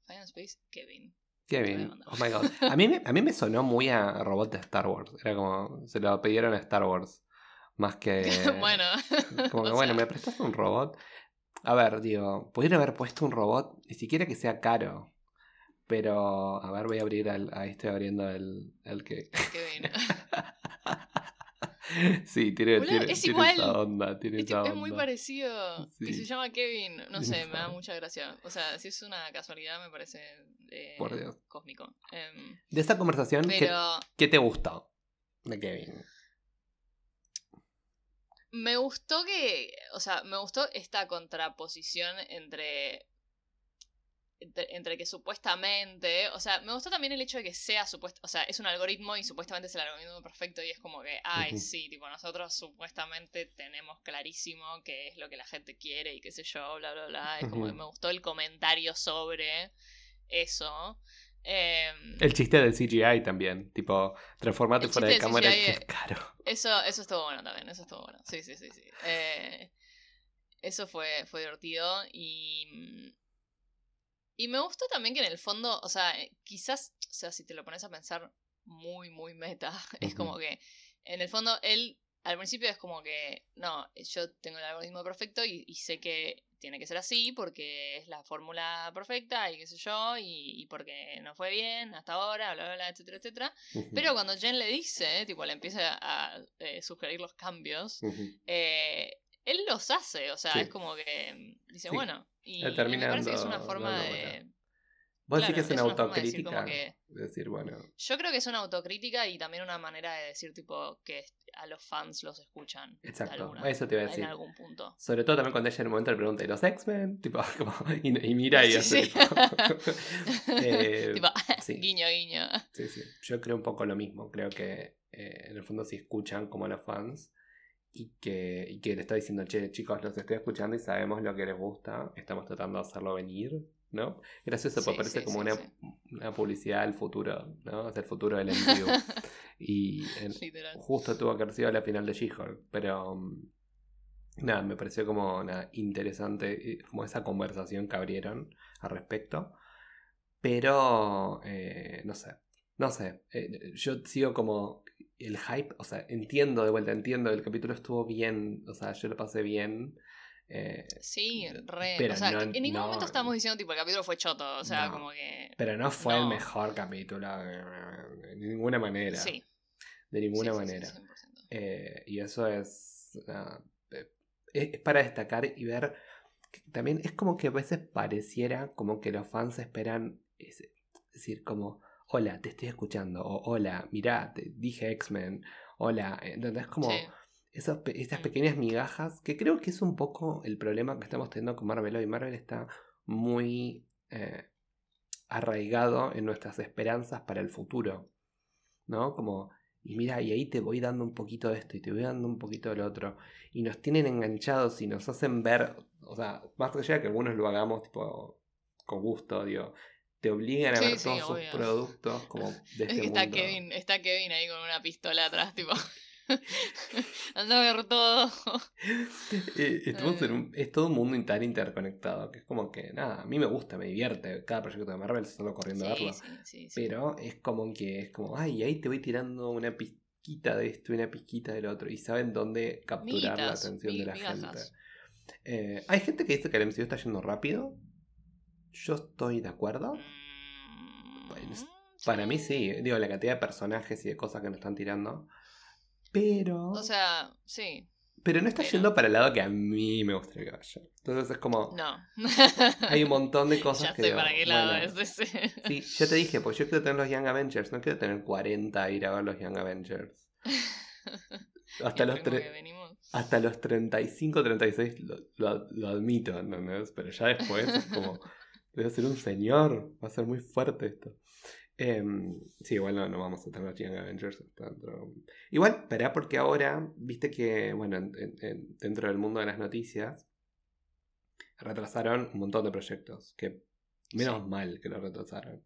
Final Space, Kevin. Kevin. Oh my god. A mí, me, a mí me sonó muy a robot de Star Wars. Era como. Se lo pidieron a Star Wars. Más que. bueno. Como que, bueno, ¿me prestaste un robot? A ver, digo, pudieron haber puesto un robot, ni siquiera que sea caro. Pero, a ver, voy a abrir, al, ahí estoy abriendo el, el que... Kevin. sí, tiene, tiene, es tiene igual. esa onda, tiene Es, esa es muy parecido. Sí. se llama Kevin. No sé, me da mucha gracia. O sea, si es una casualidad, me parece eh, Por Dios. cósmico. Em, De esta conversación, ¿qué, pero qué te gustó de Kevin? me gustó que. O sea, me gustó esta contraposición entre. Entre, entre que supuestamente, o sea, me gustó también el hecho de que sea supuesto, o sea, es un algoritmo y supuestamente es el algoritmo perfecto y es como que, ay, sí, tipo, nosotros supuestamente tenemos clarísimo qué es lo que la gente quiere y qué sé yo, bla, bla, bla. Es como que me gustó el comentario sobre eso. Em, El chiste del CGI también, tipo, transformate fuera de cámara CGI que es- caro. Eso, eso estuvo bueno también, eso estuvo bueno. Sí, sí, sí, sí. Eh, eso fue, fue divertido y... Y me gustó también que en el fondo, o sea, eh, quizás, o sea, si te lo pones a pensar muy, muy meta, es como que en el fondo él al principio es como que, no, yo tengo el algoritmo perfecto y, y sé que tiene que ser así porque es la fórmula perfecta y qué sé yo, y, y porque no fue bien hasta ahora, bla, bla, bla, etcétera, etcétera. Pero cuando Jen le dice, tipo, le empieza a eh, sugerir los cambios, eh, él los hace, o sea, Sí. es como que mm, dice, Sí. bueno, y, me parece que es una forma de... ¿Vos decís que es una es una forma de decir autocrítica? como que- Decir, bueno, Yo creo que es una autocrítica y también una manera de decir, tipo, que a los fans los escuchan. exacto, alguna- eso te iba a decir. En algún punto. Sobre todo también cuando ella en el momento le pregunta, ¿y los X-Men? Tipo, como, y, y mira y Sí, hace sí. tipo... Eh, tipo, sí. guiño, guiño. Sí, sí. Yo creo un poco lo mismo. Creo que eh, en el fondo sí escuchan como los fans y que, y que le está diciendo, che, chicos, los estoy escuchando y sabemos lo que les gusta. Estamos tratando de hacerlo venir, ¿no? Gracioso, porque Sí, parece sí, como sí, una, una publicidad del futuro, ¿no? Es el futuro del MCU. y en- justo tuvo que sido la final de She-Hulk, pero mm, nada, me pareció como nada, interesante, eh, como esa conversación que abrieron al respecto. Pero, eh, no sé, no sé, eh, yo sigo como el hype, o sea, entiendo de vuelta, entiendo, el capítulo estuvo bien, o sea, yo lo pasé bien. eh, Sí, re. Pero o sea, no- en ningún no- momento estamos diciendo, tipo, el capítulo fue choto. O sea, No. como que. pero no fue el mejor capítulo, de ninguna manera. Sí. De ninguna sí, sí, sí, manera. 100%. Eh, y eso es, nada, eh, es es para destacar y ver. que también es como que a veces pareciera como que los fans esperan. Es, es decir, como, hola, te estoy escuchando. O hola, mirá, te dije X-Men. Hola, ¿entendés? Como Sí. esas Mm. pequeñas migajas que creo que es un poco el problema que estamos teniendo con Marvel hoy. Marvel está muy eh, arraigado en nuestras esperanzas para el futuro. ¿No? Como, y mira, y ahí te voy dando un poquito de esto y te voy dando un poquito de lo otro. Y nos tienen enganchados y nos hacen ver, o sea, más allá de que algunos lo hagamos tipo con gusto, digo, te obligan a Sí, ver sí, todos sus productos como de Es este está mundo. Kevin, está Kevin ahí con una pistola atrás, tipo. Anda a ver todo. Eh, estamos en un- es todo un mundo tan interconectado que es como que, nada, a mí me gusta, me divierte cada proyecto de Marvel, solo corriendo a verlo. Pero es como que es como, ay, ahí te voy tirando una pizquita de esto y una pizquita del otro. Y saben dónde capturar la atención de la migajas. gente. Eh, hay gente que dice que el MCU está yendo rápido. Yo estoy de acuerdo. Mm, Para mí sí, digo, la cantidad de personajes y de cosas que nos están tirando. Pero. O sea, sí. pero no está pero- yendo para el lado que a mí me gustaría que vaya. Entonces es como. No. Hay un montón de cosas ya que. sé para qué lado bueno, es ese. Sí, yo te dije, pues yo quiero tener los Young Avengers, no quiero tener 40 a ir a ver los Young Avengers. Hasta los, hasta los 35, 36 lo, lo, lo admito, ¿entendés? Pero ya después es como, voy a ser un señor, va a ser muy fuerte esto. Em, sí, igual no, no vamos a tener Young Avengers dentro. Igual, esperá porque ahora, viste que, bueno, en- en- en- dentro del mundo de las noticias, retrasaron un montón de proyectos, que menos Sí. mal que lo retrasaron.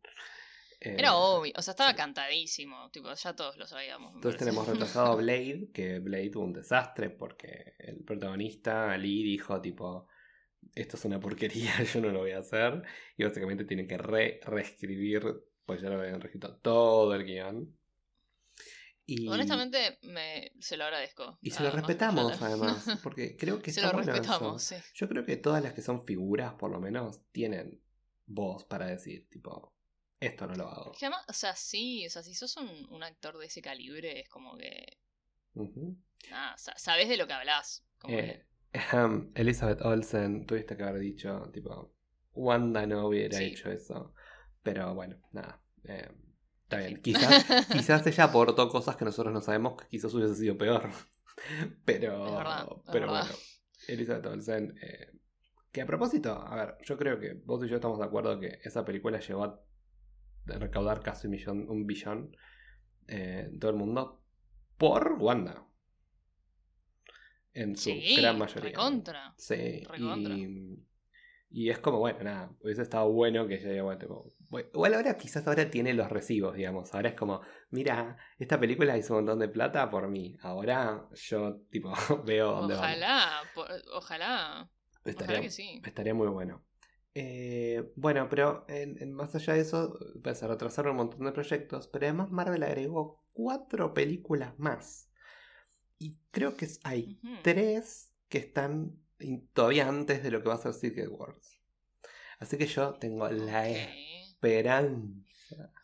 Eh, Era obvio, o sea, estaba cantadísimo, tipo, ya todos lo sabíamos. Entonces tenemos retrasado a Blade, que Blade tuvo un desastre porque el protagonista, Lee, dijo tipo, esto es una porquería, yo no lo voy a hacer. Y básicamente tienen que re reescribir pues ya lo habían registrado todo el guion. Y, Honestamente, me, se lo agradezco. y se lo respetamos además, porque creo que se está lo bueno respetamos, eso. sí. Yo creo que todas las que son figuras, por lo menos, tienen voz para decir, tipo, esto no lo hago. Además, o sea, sí, o sea, si sos un, un actor de ese calibre, es como que. Ujú. Nada, sa- sabes de lo que hablas. Como Eh, Elizabeth Olsen, tuviste que haber dicho, tipo, Wanda no hubiera Sí. hecho eso. Pero bueno, nada. eh, está En bien. Quizás, quizás ella aportó cosas que nosotros no sabemos que quizás hubiese sido peor. Pero, Es verdad, es pero verdad. bueno, Elizabeth Olsen. eh, que a propósito, a ver, yo creo que vos y yo estamos de acuerdo que esa película llegó a recaudar casi un millón, un billón eh, todo el mundo por Wanda. En su Sí, gran mayoría. recontra. Sí, recontra. y, y es como, bueno, nada, hubiese estado bueno que ella diga, bueno, tipo, bueno, igual ahora quizás ahora tiene los recibos, digamos, ahora es como, mira, esta película hizo un montón de plata por mí, ahora yo, tipo, veo dónde. Ojalá, ojalá. Estaría, Ojalá que sí. estaría muy bueno. Eh, bueno, pero en, en más allá de eso, pues, se retrasaron un montón de proyectos, pero además Marvel agregó cuatro películas más. Y creo que hay tres que están todavía antes de lo que va a ser Secret Wars. Así que yo tengo la esperanza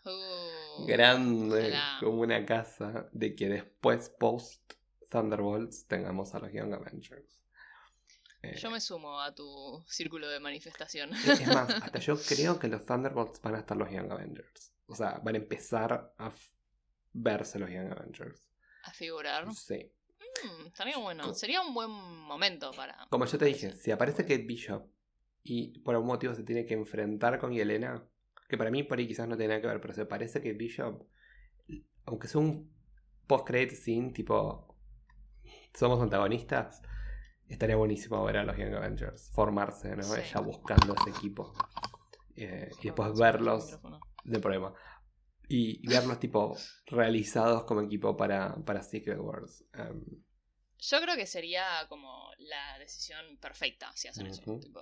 Uh, grande como una casa de que después, post Thunderbolts, tengamos a los Young Avengers. Eh, Yo me sumo a tu círculo de manifestación. Es más, hasta yo creo que los Thunderbolts van a estar los Young Avengers. O sea, van a empezar a verse los Young Avengers. a figurar. Sí. Mm, estaría bueno. Co- Sería un buen momento para. Como yo te dije, si aparece Kate Bishop y por algún motivo se tiene que enfrentar con Yelena, que para mí por ahí quizás no tiene nada que ver, pero se parece que Bishop, aunque sea un post-credit scene tipo somos antagonistas, estaría buenísimo ver a los Young Avengers formarse, ¿no? Sí. Ella buscando ese equipo. Eh, y después verlos de problema. Y verlos tipo realizados como equipo para, para Secret Wars. Em, Yo creo que sería como la decisión perfecta si hacen eso. Ujú. Tipo,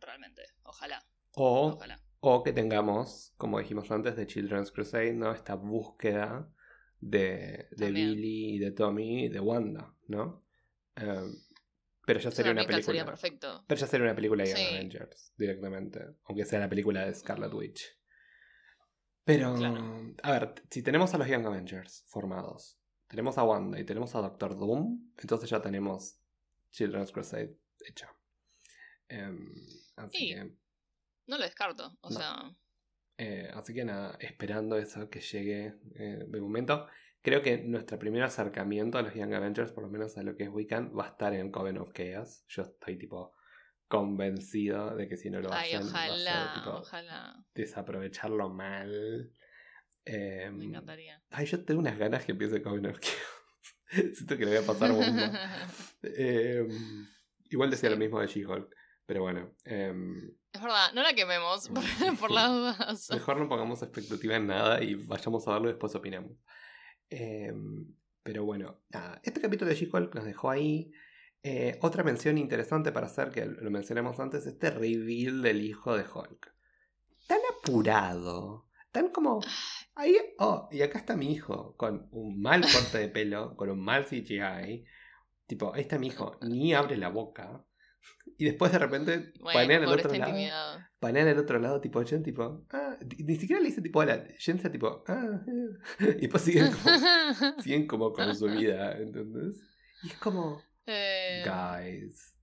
realmente. Ojalá. o, Ojalá. o que tengamos, como dijimos antes, de Children's Crusade, ¿no? Esta búsqueda de, de. Billy y de Tommy y de Wanda, ¿no? Em, pero ya Eso sería una película. perfecto. Pero ya sería una película de Young Sí. Avengers directamente. Aunque sea la película de Scarlet Witch. Pero, Claro. a ver, si tenemos a los Young Avengers formados, tenemos a Wanda y tenemos a Doctor Doom, entonces ya tenemos Children's Crusade hecha. Em, así, Y- que, No lo descarto. O No. sea. eh, así que nada, esperando eso que llegue eh, de momento. Creo que nuestro primer acercamiento a los Young Avengers, por lo menos a lo que es Wiccan, va a estar en Coven of Chaos. Yo estoy tipo convencido de que si no lo Ay, hacen, va a ser, tipo, Ojalá. desaprovecharlo mal. Em, Me encantaría. ay, yo tengo unas ganas que empiece Chaos. Siento que le voy a pasar bomba. Em, igual decía Sí. lo mismo de She-Hulk. Pero bueno, em, Es verdad, no la quememos por, por las dudas. mejor no pongamos expectativa en nada y vayamos a verlo y después opinamos. Em, pero bueno, nada, este capítulo de She-Hulk nos dejó ahí. Eh, otra mención interesante para hacer, que lo mencionamos antes, este reveal del hijo de Hulk. Tan apurado, tan como... Ahí, oh, y acá está mi hijo, con un mal corte de pelo, con un mal CGI. Tipo, ahí está mi hijo, ni abre la boca. Y después de repente Bueno, panean al otro lado. intimidad. Panean al otro lado, tipo, Jen, tipo, ah, ni siquiera le dice tipo, hola, Jen se tipo, ah, eh. y después siguen como, siguen como con su vida, ¿entendés? Y es como, Eh, guys,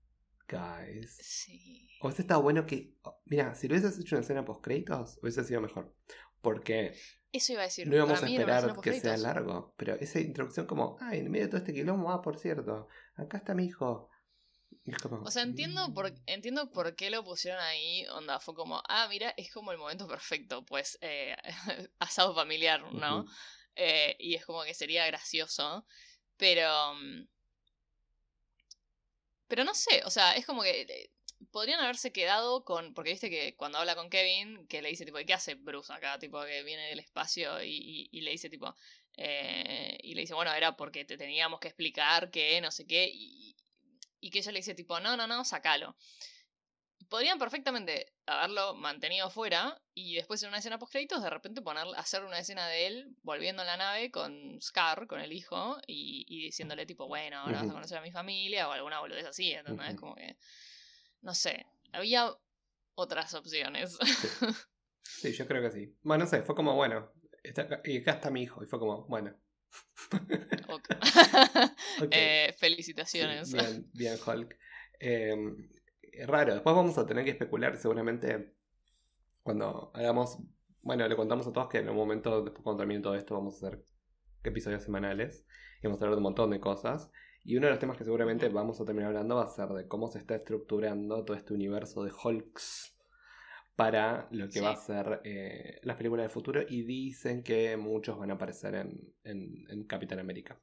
guys. Sí. Hubiese estado bueno que, oh, mira, si lo hubieses hecho una escena post créditos, hubiese sido mejor. Porque Eso iba a decir. no íbamos a esperar que sea largo. Pero esa introducción como, ah, en medio de todo este quilombo, ah, por cierto, acá está mi hijo. Y es como, O sea, entiendo por, mm. entiendo por qué lo pusieron ahí. Onda, fue como, ah, mira, es como el momento perfecto. Pues, eh, asado familiar, ¿no? Eh, y es como que sería gracioso. Pero. Pero no sé, o sea, es como que. eh, Podrían haberse quedado con. Porque viste que cuando habla con Kevin, que le dice, tipo, ¿qué hace Bruce acá? Tipo, que viene del espacio y, y- y le dice, tipo. eh, y le dice, bueno, era porque te teníamos que explicar que no sé qué. Y, y que ella le dice, tipo, no, no, no, sacalo. Podrían perfectamente haberlo mantenido fuera y después en una escena post créditos de repente poner, hacer una escena de él volviendo a la nave con Scar, con el hijo, y, y diciéndole tipo, bueno, ahora vas a conocer a mi familia o alguna boludez así, ¿entendés? Como que, no sé, había otras opciones. Sí, yo creo que sí. Bueno, no sé, fue como, bueno, está y acá está mi hijo. Y fue como, bueno. Ok. Ok. Eh, Sí, felicitaciones. bien, bien, Hulk. Eh, raro, después vamos a tener que especular seguramente cuando hagamos. Bueno, le contamos a todos que en un momento, después cuando termine todo esto, vamos a hacer episodios semanales y vamos a hablar de un montón de cosas. Y uno de los temas que seguramente vamos a terminar hablando va a ser de cómo se está estructurando todo este universo de Hulks para lo que Sí. va a ser eh, las películas del futuro. Y dicen que muchos van a aparecer en, en, en Capitán América.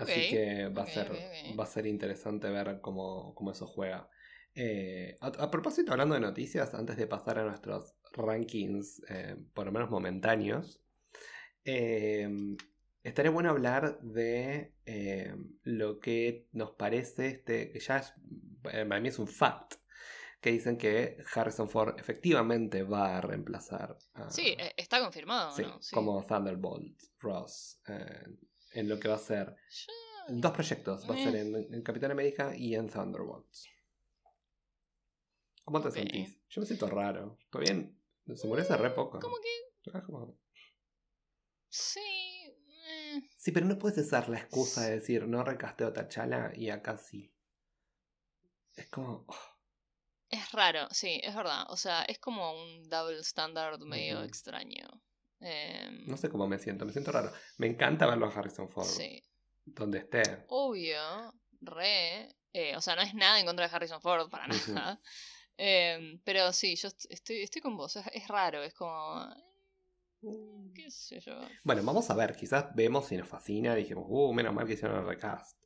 Así que va, a ser, va a ser interesante ver cómo, cómo eso juega. Eh, a, a propósito, hablando de noticias, antes de pasar a nuestros rankings, eh, por lo menos momentáneos, eh, estaría bueno hablar de lo que nos parece, este, que ya es, para mí es un fact, que dicen que Harrison Ford efectivamente va a reemplazar a, Sí, eh, está confirmado, sí, ¿no? Sí. como Thunderbolt Ross en lo que va a ser dos proyectos, va a ser Eh. en, en Capitán América y en Thunderbolts. ¿Cómo te sentís? Yo me siento raro. Todavía se murió hace re poco. Como que Ah, como- sí. eh, Sí, pero no puedes usar la excusa de decir no recasteo a T'Challa y acá sí. Es como. oh, Es raro, sí, es verdad. O sea, es como un double standard medio extraño. Em, no sé cómo me siento, me siento raro. Me encanta verlo a Harrison Ford. Sí. Donde esté. Obvio, re. eh, o sea, no es nada en contra de Harrison Ford, para nada. Em, pero sí, yo est- estoy, estoy con vos. Es, es raro, es como. eh, ¿Qué sé yo? Bueno, vamos a ver, quizás vemos y nos fascina, dijimos, uh, menos mal que hicieron el recast.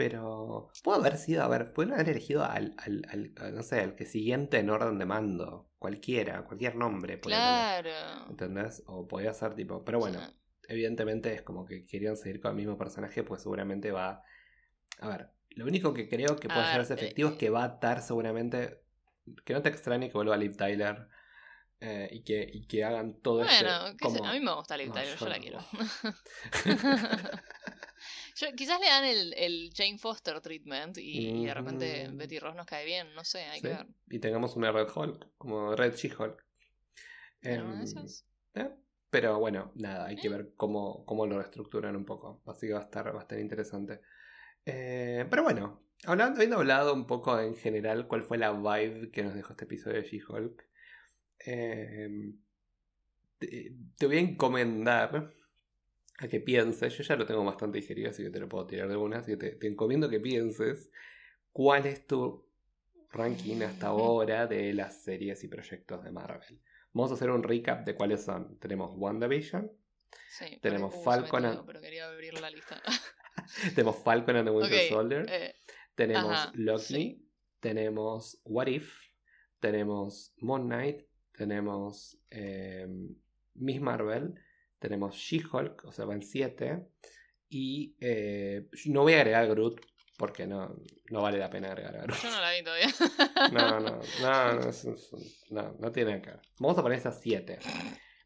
Pero puede haber sido, a ver, pueden haber elegido al, al, al- al, no sé, al que siguiente en orden de mando, cualquiera, cualquier nombre. tener, Claro. ¿Entendés? O podía ser tipo, pero bueno, Sí. evidentemente es como que querían seguir con el mismo personaje, pues seguramente va... A ver, lo único que creo que A puede a ser eh, efectivo es que va a estar seguramente... Que no te extrañe que vuelva Liv Tyler eh, y, que, y que hagan todo Bueno, este... como- a mí me gusta Liv No, Tyler, yo yo la no. quiero. Yo- quizás le dan el, el Jane Foster treatment y, y de repente Ujú. Betty Ross nos cae bien, no sé, hay Sí, que ver. Y tengamos una Red Hulk, como Red She-Hulk. Em, ¿eh? Pero bueno, nada, hay que ver cómo, cómo lo reestructuran un poco. Así que va a estar, estar interesante. Eh, pero bueno, hablando, habiendo hablado un poco en general cuál fue la vibe que nos dejó este episodio de She-Hulk, eh, te, te voy a encomendar a que pienses, yo ya lo tengo bastante digerido, así que te lo puedo tirar de una, así que te, te encomiendo que pienses cuál es tu ranking hasta ahora de las series y proyectos de Marvel. Vamos a hacer un recap de cuáles son. Tenemos WandaVision, sí, tenemos uh, Falcon and- pero quería abrir la lista. tenemos Falcon and the Winter Ok, Soldier, eh, tenemos ajá, Loki, sí. tenemos What If, tenemos Moon Knight, tenemos eh, Miss Marvel, tenemos She-Hulk, o sea, van 7. Y eh, no voy a agregar Groot porque no, no vale la pena agregar a Groot. yo no la vi todavía. No, no, no, no, es- es- no, no tiene que ver. Vamos a poner esas 7.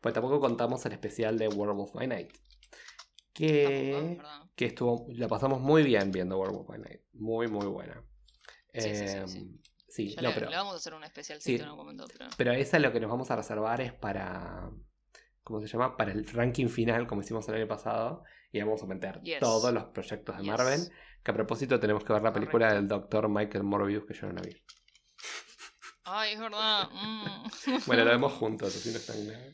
Pues tampoco contamos el especial de Werewolf by Night. Tampoco, Que, que estuvo, la pasamos muy bien viendo Werewolf by Night. Muy, muy buena. Sí, sí, sí, Em, sí. sí, no, le, pero, le vamos a hacer un especial Sí. en algún momento, pero. pero esa es lo que nos vamos a reservar es para. ¿Cómo se llama? Para el ranking final, como hicimos el año pasado. Y vamos a meter Yes. todos los proyectos de Yes. Marvel. Que a propósito tenemos que ver la película del Dr. Michael Morbius, que yo no la vi. Ay, es verdad. mm. Bueno, la vemos juntos, así no están nada.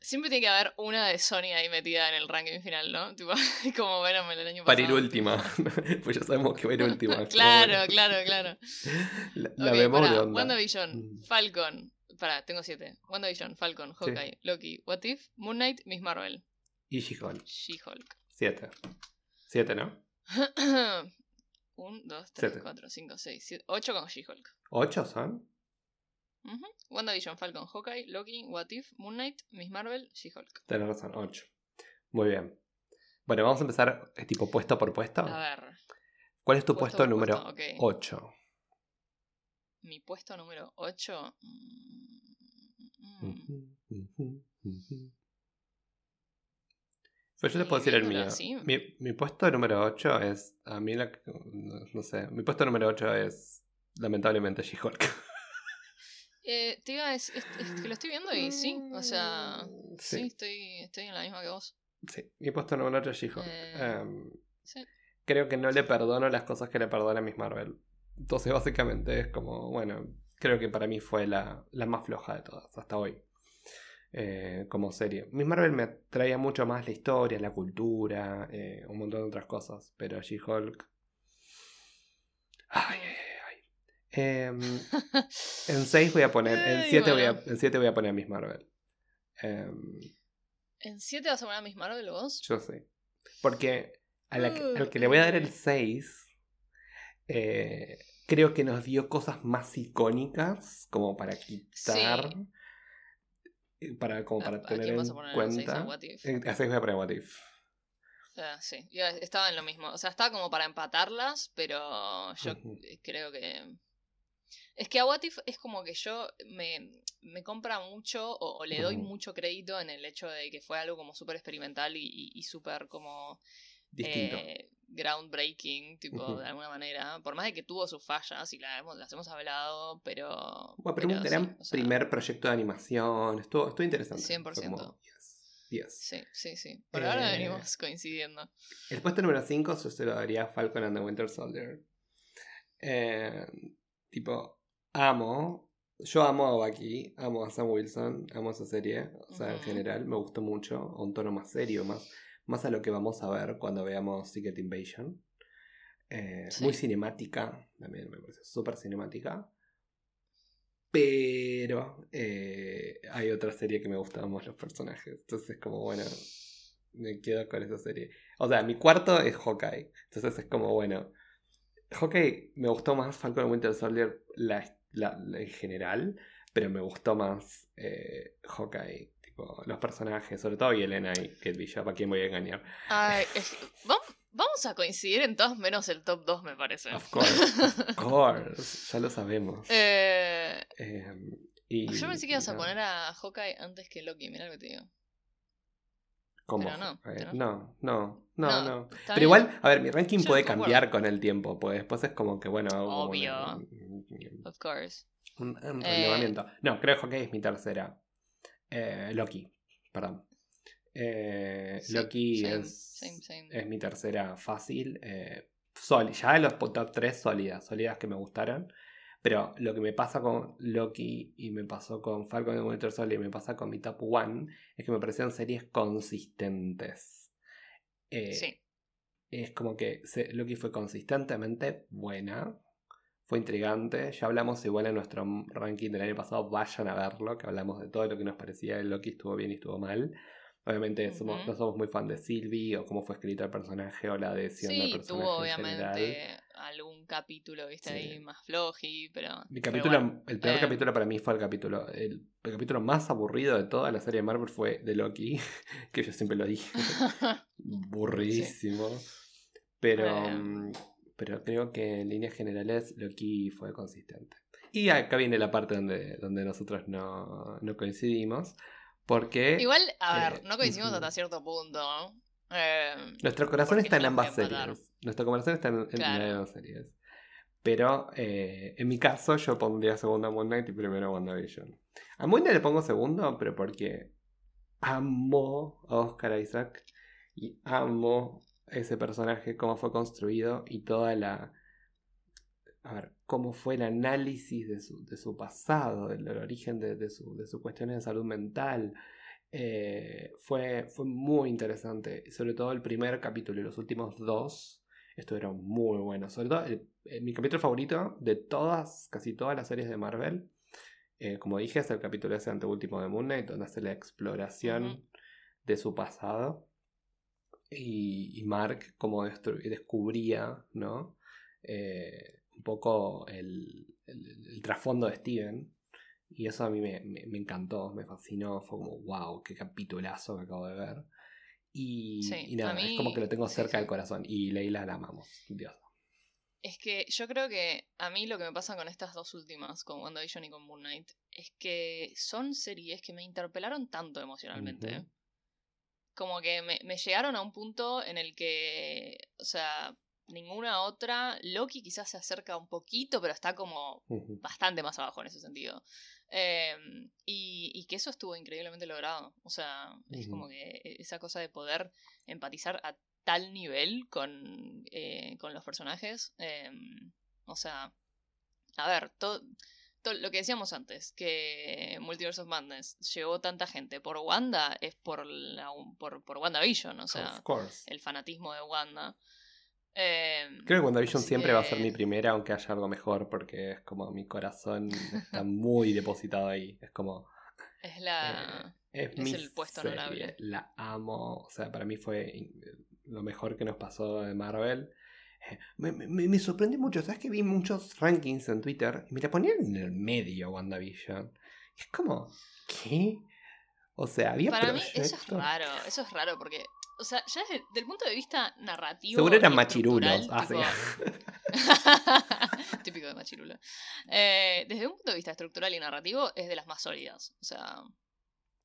Siempre tiene que haber una de Sony ahí metida en el ranking final, ¿no? Tipo, como Venom el año Para pasado. ir última. pues ya sabemos que va a ir última. claro, claro, claro. La, la vemos pará, de onda. WandaVision, Mm. Falcon. Pará, tengo siete. WandaVision, Falcon, Hawkeye, Loki, What If, Moon Knight, Miss Marvel, Y She-Hulk. She-Hulk. Siete. Siete, ¿no? 1, 2, 3, Siete. 4, 5, 6, 7, 8 con She-Hulk. ¿Ocho son? Ujú. WandaVision, Falcon, Hawkeye, Loki, What If, Moon Knight, Miss Marvel, She-Hulk. Tenés razón, ocho. Muy bien. Bueno, vamos a empezar eh, tipo puesto por puesto. A ver. ¿Cuál es tu puesto puesto, número puesto, ok. 8? Mi puesto número 8. Pues yo te puedo decir el mío. Mi, mi, puesto número 8 es. A mí la. No, sé. Mi puesto número 8 es. Lamentablemente She-Hulk. Eh, te iba a decir, es, que lo estoy viendo y sí, o sea, mm, sí, estoy, estoy en la misma que vos. Sí, mi puesto número 8 es She-Hulk. Eh, em, sí. Creo que no le perdono las cosas que le perdona a Miss Marvel. Entonces, básicamente es como, bueno, creo que para mí fue la, la más floja de todas hasta hoy. Eh, como serie. Miss Marvel me traía mucho más la historia, la cultura, eh, un montón de otras cosas. Pero She-Hulk. Ay, ay, ay. Em, en 6 voy a poner. En 7 voy, a, en voy a poner a Miss Marvel. Em, ¿En 7 vas a poner a Miss Marvel vos? Yo sé. Porque al que le voy a dar el 6. Eh, creo que nos dio cosas más icónicas como para quitar para, como para tener en cuenta. Así voy a poner What If. Uh, sí, estaba en lo mismo. O sea, estaba como para empatarlas, pero yo creo que. Es que a What If es como que yo me, me compra mucho o, le doy mucho crédito en el hecho de que fue algo como súper experimental y, y, súper como. Distinto. Eh, groundbreaking, tipo, de alguna manera. Por más de que tuvo sus fallas y las hemos, las hemos hablado, pero. Bueno, pero, un gran primer proyecto de animación. Estuvo, estuvo interesante. 100%. Sí, sí, sí. Por ahora eh, venimos coincidiendo. El puesto número 5 yo se lo daría a Falcon and the Winter Soldier. Eh, tipo, amo. Yo amo a Bucky, amo a Sam Wilson, amo esa serie. O sea, en general me gustó mucho. A un tono más serio, más más a lo que vamos a ver cuando veamos Secret Invasion. Eh, muy cinemática, también me parece súper cinemática. Pero eh, hay otra serie que me gustan más los personajes. Entonces, como bueno, me quedo con esa serie. O sea, mi cuarto es Hawkeye. Entonces es como bueno. Hawkeye me gustó más Falcon Winter Soldier en general, pero me gustó más eh, Hawkeye los personajes, sobre todo y Elena y Kate Bishop, ¿a quién voy a engañar? vamos, a coincidir en todos menos el top 2, me parece. Of course, of course, ya lo sabemos. Eh, em, yo pensé que ibas a poner a Hawkeye antes que Loki, mira lo que te digo. ¿Cómo? no, no, no, no, no, Pero igual, a ver, mi ranking puede cambiar con el tiempo, pues después es como que, bueno... Obvio. of course. Un, relevamiento. Eh, no, creo que Hawkeye es mi tercera. Eh, Loki, perdón. Eh, Loki es, es mi tercera fácil. Eh, ya de los top 3 sólidas, sólidas que me gustaron. Pero lo que me pasa con Loki y me pasó con Falcon and Winter Soldier y me pasa con mi top 1 es que me parecieron series consistentes. sí. Es como que Loki fue consistentemente buena fue intrigante. Ya hablamos igual en nuestro ranking del año pasado. Vayan a verlo, que hablamos de todo lo que nos parecía de Loki estuvo bien y estuvo mal. Obviamente somos, no somos muy fan de Sylvie o cómo fue escrito el personaje o la adhesión del personaje. tuvo obviamente algún capítulo, viste, ahí más floji, pero. Mi capítulo, el peor eh. capítulo para mí fue el capítulo. El, capítulo más aburrido de toda la serie de Marvel fue de Loki, que yo siempre lo dije. Burrísimo. Pero. Pero creo que en líneas generales Loki fue consistente. Y acá viene la parte donde, donde nosotros no, coincidimos. Porque. Igual, a ver, eh, no coincidimos hasta cierto punto. Eh, Nuestro corazón está en ambas series. Nuestro corazón está en, ambas series. Pero eh, en mi caso, yo pondría segundo a Moon Knight y primero a WandaVision. A Moon Knight le pongo segundo, pero porque amo a Oscar Isaac y amo ese personaje, cómo fue construido y toda la... A ver, cómo fue el análisis de su, de su pasado, del, origen de, de, su, de sus cuestiones de salud mental. Eh, fue, fue muy interesante. Sobre todo el primer capítulo y los últimos dos estuvieron muy buenos. Sobre todo mi capítulo favorito de todas, casi todas las series de Marvel. Eh, como dije, es el capítulo ese anteúltimo de Moon Knight, donde hace la exploración de su pasado y, Mark como descubría, ¿no? Eh, un poco el, trasfondo de Steven. Y eso a mí me, encantó, me fascinó. Fue como, wow, qué capitulazo que acabo de ver. Y, nada, es como que lo tengo cerca del corazón. Y Leila la amamos, Dios. Es que yo creo que a mí lo que me pasa con estas dos últimas, con WandaVision y con Moon Knight, es que son series que me interpelaron tanto emocionalmente. Como que me, me llegaron a un punto en el que, o sea, ninguna otra, Loki quizás se acerca un poquito, pero está como bastante más abajo en ese sentido. Eh, y, y que eso estuvo increíblemente logrado. O sea, es como que esa cosa de poder empatizar a tal nivel con, eh, con los personajes. eh, o sea, a ver, todo lo que decíamos antes, que Multiverse of Madness llevó tanta gente por Wanda, es por, la, por, por WandaVision, o sea, el fanatismo de Wanda. Eh, Creo que WandaVision siempre va a ser mi primera, aunque haya algo mejor, porque es como mi corazón está muy depositado ahí. Es como. es la... Es, Es mi el puesto serie, honorable. La amo. O sea, para mí fue lo mejor que nos pasó de Marvel. Me, me- me sorprendió mucho. ¿Sabes que vi muchos rankings en Twitter y me la ponían en el medio WandaVision? Y es como, ¿qué? O sea, había Para mí eso es raro, eso es raro porque, o sea, ya desde el punto de vista narrativo. Seguro eran machirulos. Ah, sí. Típico de machirulo. Eh, desde un punto de vista estructural y narrativo es de las más sólidas, o sea,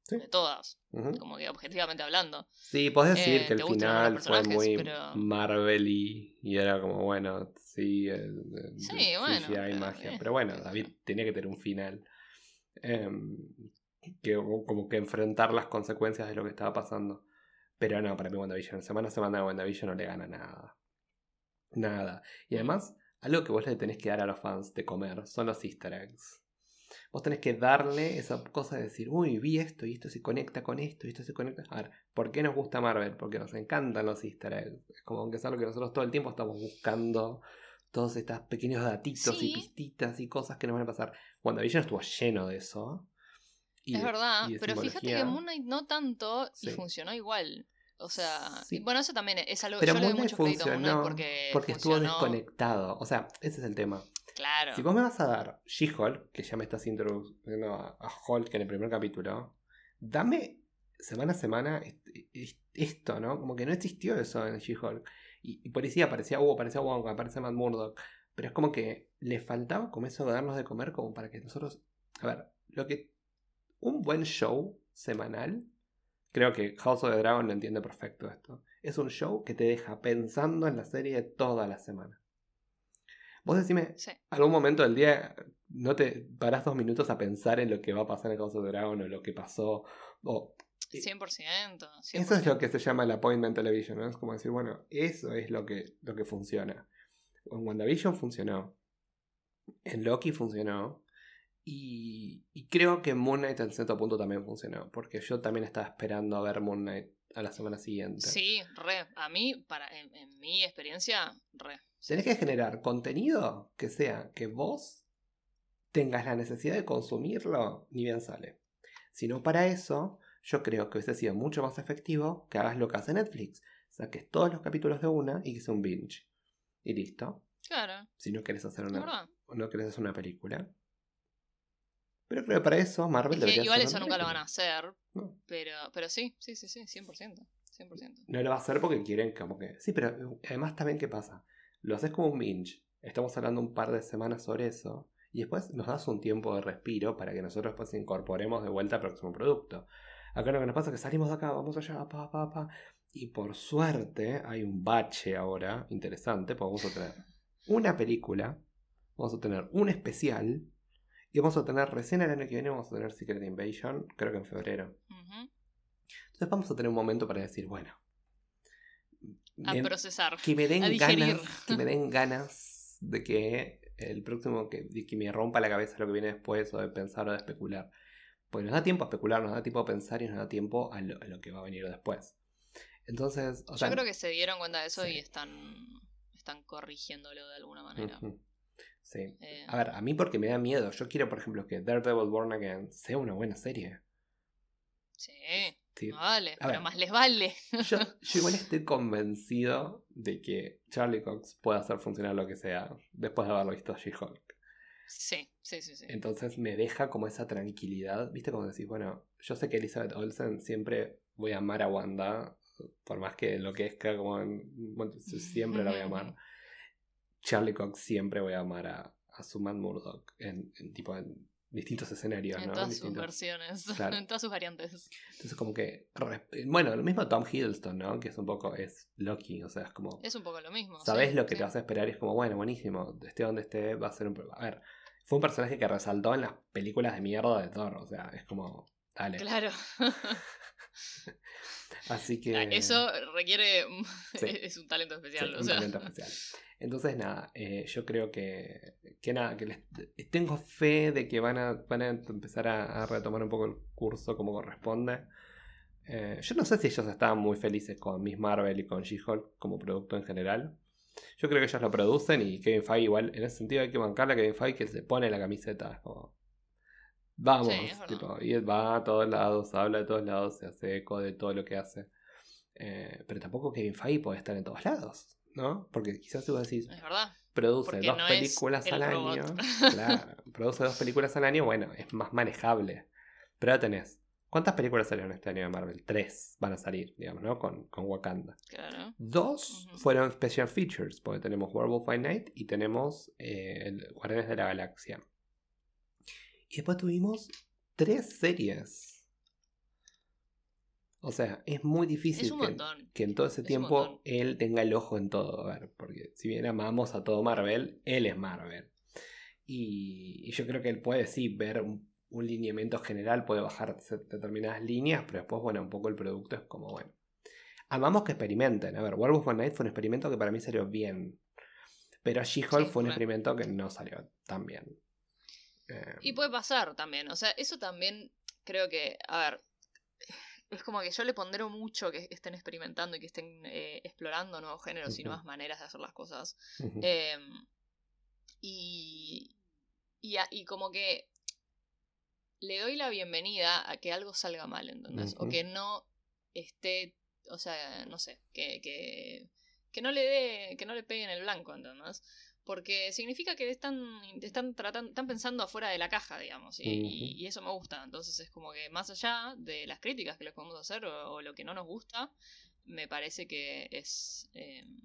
Sí. de todas, como que objetivamente hablando. Sí, podés decir Eh, que el final fue muy pero- Marvel y, y era como, bueno, sí, el Sí, bueno, pero, magia. eh. Pero bueno, David tenía que tener un final. Em, que como que enfrentar las consecuencias de lo que estaba pasando. Pero no, para mí WandaVision, semana a semana WandaVision no le gana nada. Nada. Y además, algo que vos le tenés que dar a los fans de comer son los easter eggs. Vos tenés que darle esa cosa de decir, uy, vi esto y esto se conecta con esto y esto se conecta. A ver, ¿por qué nos gusta Marvel? Porque nos encantan los easter eggs. Es como que es algo que nosotros todo el tiempo estamos buscando. Todos estos pequeños datitos Sí. y pistitas y cosas que nos van a pasar. WandaVision estuvo lleno de eso. Y es de- verdad, de pero fíjate que. Moon Knight no tanto y Sí. funcionó igual. O sea, Sí. bueno, eso también es algo Pero yo le doy mucho crédito a Moon funcionó porque, porque estuvo funcionó- desconectado. O sea, ese es el tema. Claro. Si vos me vas a dar She-Hulk, que ya me estás introduciendo a, a Hulk en el primer capítulo, dame semana a semana est- est- esto, ¿no? Como que no existió eso en She-Hulk. Y, y policía aparecía Hugo, aparecía Wong, aparecía Matt Murdock. Pero es como que le faltaba como eso de darnos de comer como para que nosotros... A ver, lo que... Un buen show semanal, creo que House of the Dragon lo entiende perfecto esto. Es un show que te deja pensando en la serie toda la semana. Vos decime, Sí. algún momento del día no te parás dos minutos a pensar en lo que va a pasar en House of the Dragon o lo que pasó. O, 100%, 100%. eso es lo que se llama el appointment television, ¿no? Es como decir, bueno, eso es lo que, lo que funciona. En WandaVision funcionó. En Loki funcionó. Y, y creo que Moon Knight en cierto punto también funcionó. Porque yo también estaba esperando a ver Moon Knight a la semana siguiente. Sí, re. A mí, para, en, en mi experiencia, re. Tenés que generar contenido que sea que vos tengas la necesidad de consumirlo, ni bien sale. Si no para eso, yo creo que hubiese sido mucho más efectivo que hagas lo que hace Netflix. Saques todos los capítulos de una y que sea un binge. Y listo. Claro, Si no querés hacer una, no querés hacer una película. Pero creo que para eso Marvel debería igual eso nunca lo van a hacer, No. pero, pero sí, sí, sí, sí, 100%. 100%. No lo va a hacer porque quieren como que... Sí, pero eh, además también ¿qué pasa? Lo haces como un binge. Estamos hablando un par de semanas sobre eso. Y después nos das un tiempo de respiro para que nosotros pues incorporemos de vuelta al próximo producto. Acá lo que nos pasa es que salimos de acá, vamos allá, pa, pa, pa. Y por suerte hay un bache ahora interesante, porque vamos a tener una película, vamos a tener un especial, y vamos a tener recién el año que viene, vamos a tener Secret Invasion, creo que en febrero. Entonces vamos a tener un momento para decir, bueno, A me- procesar. que me den a ganas, que me den ganas de que el próximo, que, de que me rompa la cabeza lo que viene después, o de pensar o de especular. Porque nos da tiempo a especular, nos da tiempo a pensar y nos da tiempo a lo, a lo que va a venir después. Entonces, o sea, Yo creo que se dieron cuenta de eso sí. y están, están corrigiéndolo de alguna manera. ujú, Sí. Eh, A ver, a mí porque me da miedo. Yo quiero, por ejemplo, que Daredevil Born Again sea una buena serie. sí, vale, A pero ver. más les vale. Yo, yo igual estoy convencido de que Charlie Cox puede hacer funcionar lo que sea después de haberlo visto a She-Hulk. Sí, sí, sí, sí. Entonces me deja como esa tranquilidad. ¿Viste? Como decís, bueno, yo sé que Elizabeth Olsen siempre voy a amar a Wanda, por más que enloquezca, como en- bueno, siempre la voy a amar. Charlie Cox siempre voy a amar a, a su Matt Murdock en, en tipo en distintos escenarios, En ¿no? todas sus versiones, Claro. en todas sus variantes. Entonces como que, bueno, lo mismo Tom Hiddleston, ¿no? Que es un poco, es Loki, o sea, es como, Es un poco lo mismo. sabes sí, lo que sí. te vas a esperar y es como, bueno, buenísimo, esté donde esté, va a ser un... A ver, fue un personaje que resaltó en las películas de mierda de Thor, o sea, es como, dale. Claro. Así que... Eso requiere. Sí. Es un talento Sí, especial. o un sea. talento especial. Entonces, nada, eh, yo creo que, que nada, que les, tengo fe de que van a, van a empezar a, a retomar un poco el curso como corresponde. Eh, yo no sé si ellos estaban muy felices con Miss Marvel y con She-Hulk como producto en general. Yo creo que ellos lo producen y Kevin Feige igual, en ese sentido hay que bancarle a Kevin Feige que se pone la camiseta. Como, vamos, Sí, tipo, y va a todos lados, habla de todos lados, se hace eco de todo lo que hace. Eh, pero tampoco Kevin Feige puede estar en todos lados, ¿no? Porque quizás tú decís, Es verdad. produce Porque dos no películas el al robot. año. Claro, produce dos películas al año, bueno, es más manejable. Pero ya tenés. ¿Cuántas películas salieron este año de Marvel? Tres van a salir, digamos, ¿no? Con, con Wakanda. Claro. Dos fueron special features, porque tenemos Werewolf by Night y tenemos eh, el Guardianes de la Galaxia. Y después tuvimos tres series. O sea, es muy difícil Es que, que en todo ese Es tiempo él tenga el ojo en todo. A ver, porque si bien amamos a todo Marvel, él es Marvel. Y, y yo creo que él puede sí ver un, un lineamiento general, puede bajar determinadas líneas, pero después, bueno, un poco el producto es como, bueno. Amamos que experimenten. A ver, Werewolf by Night fue un experimento que para mí salió bien. Pero She-Hulk Sí, fue un experimento que no salió tan bien. Eh, Y puede pasar también. O sea, eso también creo que. A ver. Es como que yo le pondero mucho que estén experimentando y que estén eh, explorando nuevos géneros y nuevas maneras de hacer las cosas. Em, y, y, a- y como que le doy la bienvenida a que algo salga mal, ¿entendés? O que no esté, o sea, no sé, que, que, que no le dé, que no le pegue en el blanco, ¿entendés? Porque significa que están, están tratando, están pensando afuera de la caja, digamos, y, eso me gusta. Entonces es como que más allá de las críticas que les podemos hacer o, o lo que no nos gusta, me parece que es... em,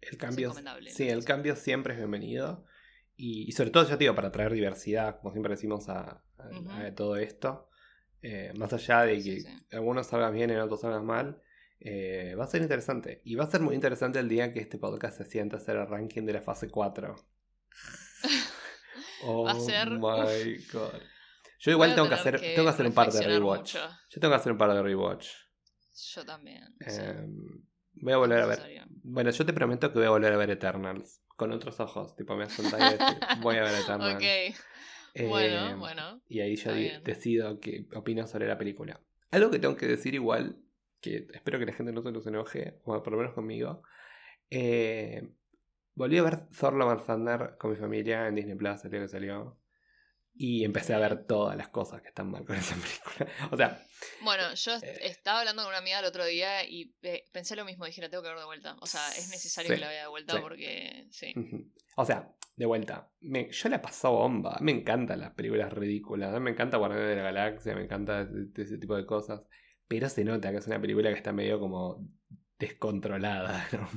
El cambio, encomendable, sí, ¿no? el cambio siempre es bienvenido. Y, y sobre todo, ya te digo, para traer diversidad, como siempre decimos a, a- Ujú. a todo esto. eh, más allá de que Sí, sí. algunos salgan bien y otros salgan mal, eh, va a ser interesante. Y va a ser muy interesante el día que este podcast se sienta a hacer el ranking de la fase 4. Oh Va a ser- my god. Yo igual tengo que hacer, tengo que hacer un par de rewatch. mucho. Yo tengo que hacer un par de rewatch. Yo también. sí. Eh, voy a volver a ver. Bueno, yo te prometo que voy a volver a ver Eternals. Con otros ojos. Tipo, me voy a sentar y decir, voy a ver Eternals. Ok, Eh, bueno, bueno. Y ahí yo decido qué opino sobre la película. Algo que tengo que decir igual, que espero que la gente no se nos enoje, o por lo menos conmigo. eh, volví a ver Thor Love and Thunder con mi familia en Disney Plus, el día que salió. Y empecé a ver todas las cosas que están mal con esa película. O sea, Bueno, yo Eh. estaba hablando con una amiga el otro día y eh, pensé lo mismo. Dije, la tengo que ver de vuelta. O sea, es necesario Sí, que la vea de vuelta sí. porque. Sí. O sea, de vuelta, me- yo la paso bomba. Me encantan las películas ridículas. Me encanta Guardianes de la Galaxia, me encanta ese, ese tipo de cosas. Pero se nota que es una película que está medio como descontrolada, ¿no?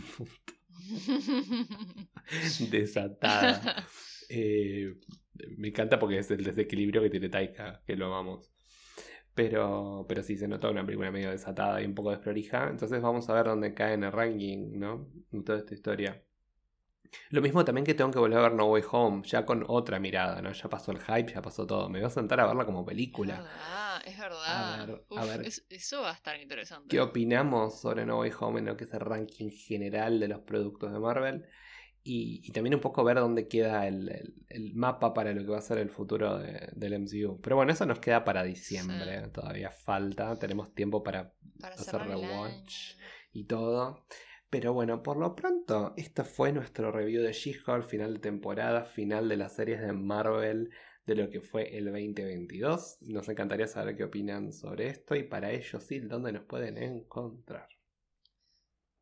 desatada. Eh, me encanta porque es el desequilibrio que tiene Taika, que lo amamos. Pero, pero sí, se nota una película medio desatada y un poco desprolija. Entonces vamos a ver dónde cae en el ranking, ¿no? En toda esta historia. Lo mismo también que tengo que volver a ver No Way Home, ya con otra mirada, ¿no? Ya pasó el hype, ya pasó todo. Me voy a sentar a verla como Es película. verdad, es verdad. A ver, a Uf, ver. es- eso va a estar interesante. ¿Qué opinamos sobre No Way Home en lo que es el ranking general de los productos de Marvel? Y, y también un poco ver dónde queda el, el- el mapa para lo que va a ser el futuro de- del MCU. Pero bueno, eso nos queda para diciembre. Sí. Todavía falta. Tenemos tiempo para Para hacer rewatch. y todo. Pero bueno, por lo pronto, esto fue nuestro review de She-Hulk, final de temporada, final de las series de Marvel de lo que fue el 2022. Nos encantaría saber qué opinan sobre esto y para ello sí, ¿dónde nos pueden encontrar?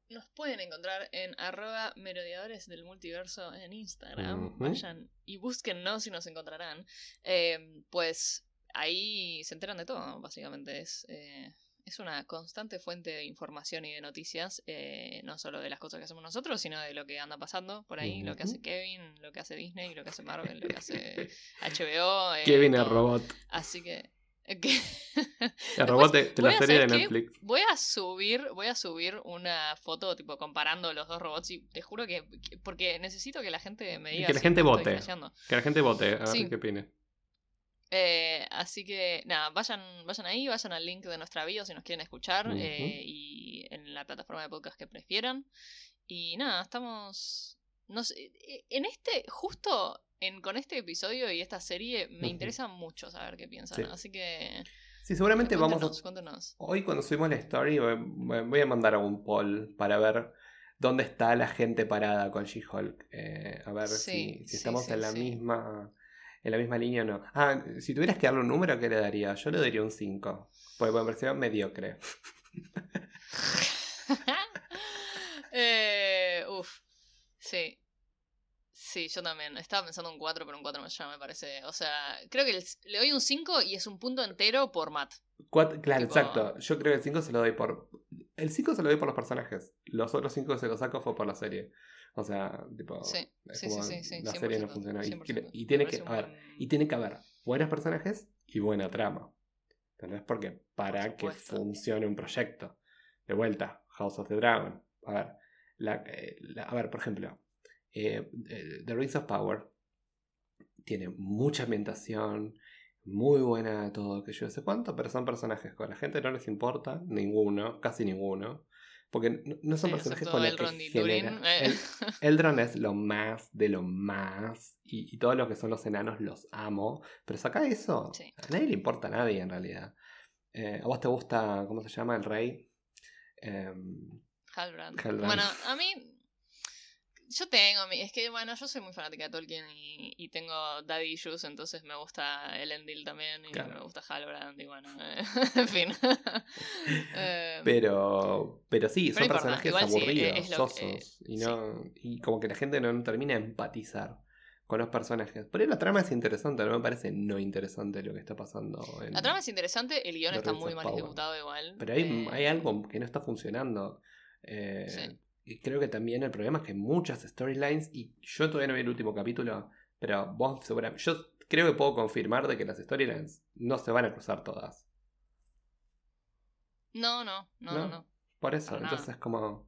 Nos pueden encontrar en arroba merodeadores del multiverso en Instagram. Vayan y búsquennos y nos encontrarán. Eh, pues ahí se enteran de todo, básicamente. Es, eh, es una constante fuente de información y de noticias, eh, no solo de las cosas que hacemos nosotros, sino de lo que anda pasando por ahí, lo que hace Kevin, lo que hace Disney, lo que hace Marvel, lo que hace HBO. eh, Kevin el robot. Así que... eh, que- El robot de, la serie de Netflix. Voy a subir, voy a subir una foto tipo comparando los dos robots y te juro que, que- porque necesito que la gente me diga que la si gente vote. Que la gente vote, a ver qué opine. Eh, así que nada, vayan, vayan ahí, vayan al link de nuestra bio si nos quieren escuchar eh, y en la plataforma de podcast que prefieran. Y nada, estamos, no sé, eh, en este, justo en, con este episodio y esta serie me Ujú. interesa mucho saber qué piensan. Sí. Así que Sí, seguramente vamos cuéntenos, a... cuéntenos. Hoy cuando subimos la story voy a mandar a un poll para ver dónde está la gente parada con She-Hulk. Eh, a ver Sí, si, si sí, estamos en la misma en la misma línea o no. Ah, si tuvieras que darle un número, ¿qué le daría? Yo le daría un 5. Porque me pareció mediocre. eh, uf, sí. Sí, yo también. Estaba pensando un 4, pero un 4 ya me parece. O sea, creo que le doy un 5 y es un punto entero por Matt. Cuat- claro, Tipo- exacto. Yo creo que el 5 se lo doy por. El 5 se lo doy por los personajes. Los otros 5 se los saco fue por la serie. O sea, tipo. Sí, sí, sí, sí, La serie no 100%, funcionó. Y, 100%. y tiene que. parece A un ver, buen- y tiene que haber buenos personajes y buena trama. ¿Entendés? Porque para que funcione un proyecto. De vuelta, House of the Dragon. A ver, la, eh, la- a ver por ejemplo, eh, eh, The Rings of Power tiene mucha ambientación, muy buena todo, que yo no sé cuánto, pero son personajes que a la gente no les importa, ninguno, casi ninguno. Porque no, son Sí, personajes con los que genera- eh. El- Eldron es lo más de lo más. Y, y todos los que son los enanos los amo. Pero saca eso. Sí. A nadie le importa a nadie en realidad. Eh, ¿A vos te gusta, cómo se llama, el rey? Em, Halbrand. Halbrand. Bueno, a mí. Yo tengo. mi- Es que, bueno, yo soy muy fanática de Tolkien y, y tengo daddy issues, entonces me gusta Elendil también y Claro. me gusta Halbrand y bueno, eh, en fin. Eh, pero, pero sí, Pero son no importa, personajes igual sí, aburridos, es lo que- sosos. y, no, y como que la gente no termina de empatizar con los personajes. Pero la trama es interesante, no me parece no interesante lo que está pasando. En... La trama es interesante, el guion The está Rings muy of mal Power. ejecutado igual. Pero hay, eh, hay algo que no está funcionando. Eh, Sí. Creo que también el problema es que hay muchas storylines, y yo todavía no vi el último capítulo, pero vos seguramente. Yo creo que puedo confirmar de que las storylines no se van a cruzar todas. No, no, no, no, No. Por eso, Para nada. entonces es como.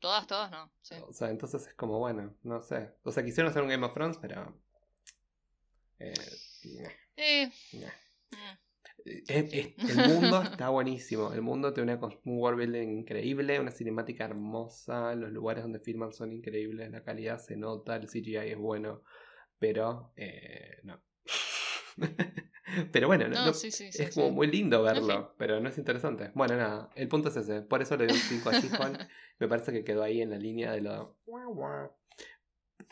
Todas, todas no. Sí. O sea, entonces es como, bueno, no sé. O sea, quisieron hacer un Game of Thrones, pero. Eh, nah, Eh, nah. Eh, eh, el mundo está buenísimo. El mundo tiene una, un world building increíble, una cinemática hermosa. Los lugares donde filman son increíbles. La calidad se nota, el CGI es bueno. Pero, eh, no. pero bueno, no- no, no- sí, sí, sí. es como muy lindo verlo, pero no es interesante. Bueno, nada, el punto es ese. Por eso le doy un 5 a She-Hulk. Me parece que quedó ahí en la línea de lo.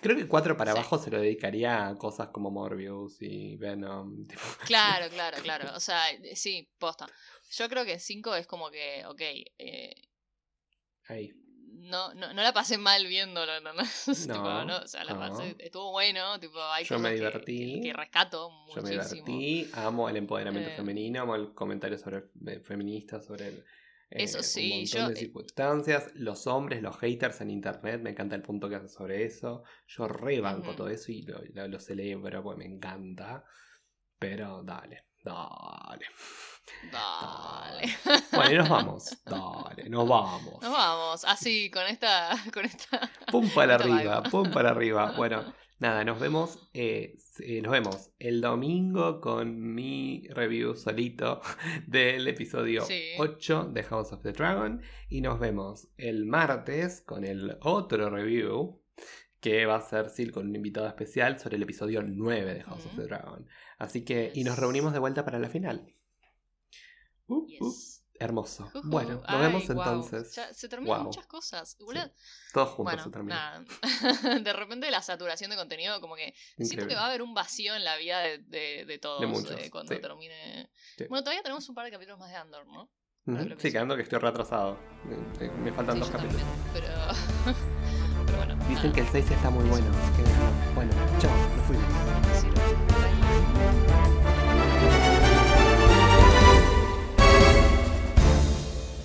Creo que 4 para Sí. abajo se lo dedicaría a cosas como Morbius y Venom. tipo. Claro, claro, claro. O sea, eh, sí, posta. Yo creo que 5 es como que, ok, eh, Ahí. no, no, no la pasé mal viéndolo, ¿entendés? Tipo, No, no, o sea, la no. pasé, estuvo bueno, tipo, hay Yo me divertí. Que, que rescato Yo me muchísimo. divertí, amo el empoderamiento Eh. femenino, amo el comentario sobre eh, feministas, sobre el, eh, Eso sí, un montón yo- de circunstancias, los hombres, los haters en internet, me encanta el punto que hace sobre eso. Yo rebanco todo eso y lo, lo- lo celebro porque me encanta. Pero dale, dale. Dale. Bueno, y nos vamos. Dale, nos vamos. Nos vamos, así, con esta, con esta. Pum para arriba, pum para arriba. Bueno, nada, nos vemos. eh, eh, nos vemos el domingo con mi review solito del episodio Sí. 8 de House of the Dragon. Y nos vemos el martes con el otro review. Que va a ser Sil con un invitado especial sobre el episodio 9 de House of the. Dragon. Así que, y nos reunimos de vuelta para la final. Uh, uh, Hermoso. Bueno, nos Ay, vemos entonces. Ya se terminan muchas cosas. Todos juntos Bueno, se termina. nada. de repente la saturación de contenido, como que siento Increíble. que va a haber un vacío en la vida de, de, de todos De muchos, eh, cuando sí. termine. Sí. Bueno, todavía tenemos un par de capítulos más de Andor, ¿no? Que Sí, quedando que estoy retrasado. Eh, eh, Me faltan dos capítulos. también, pero. pero bueno. Dicen que el 6 está muy bueno. así que, bueno, chao, nos fuimos.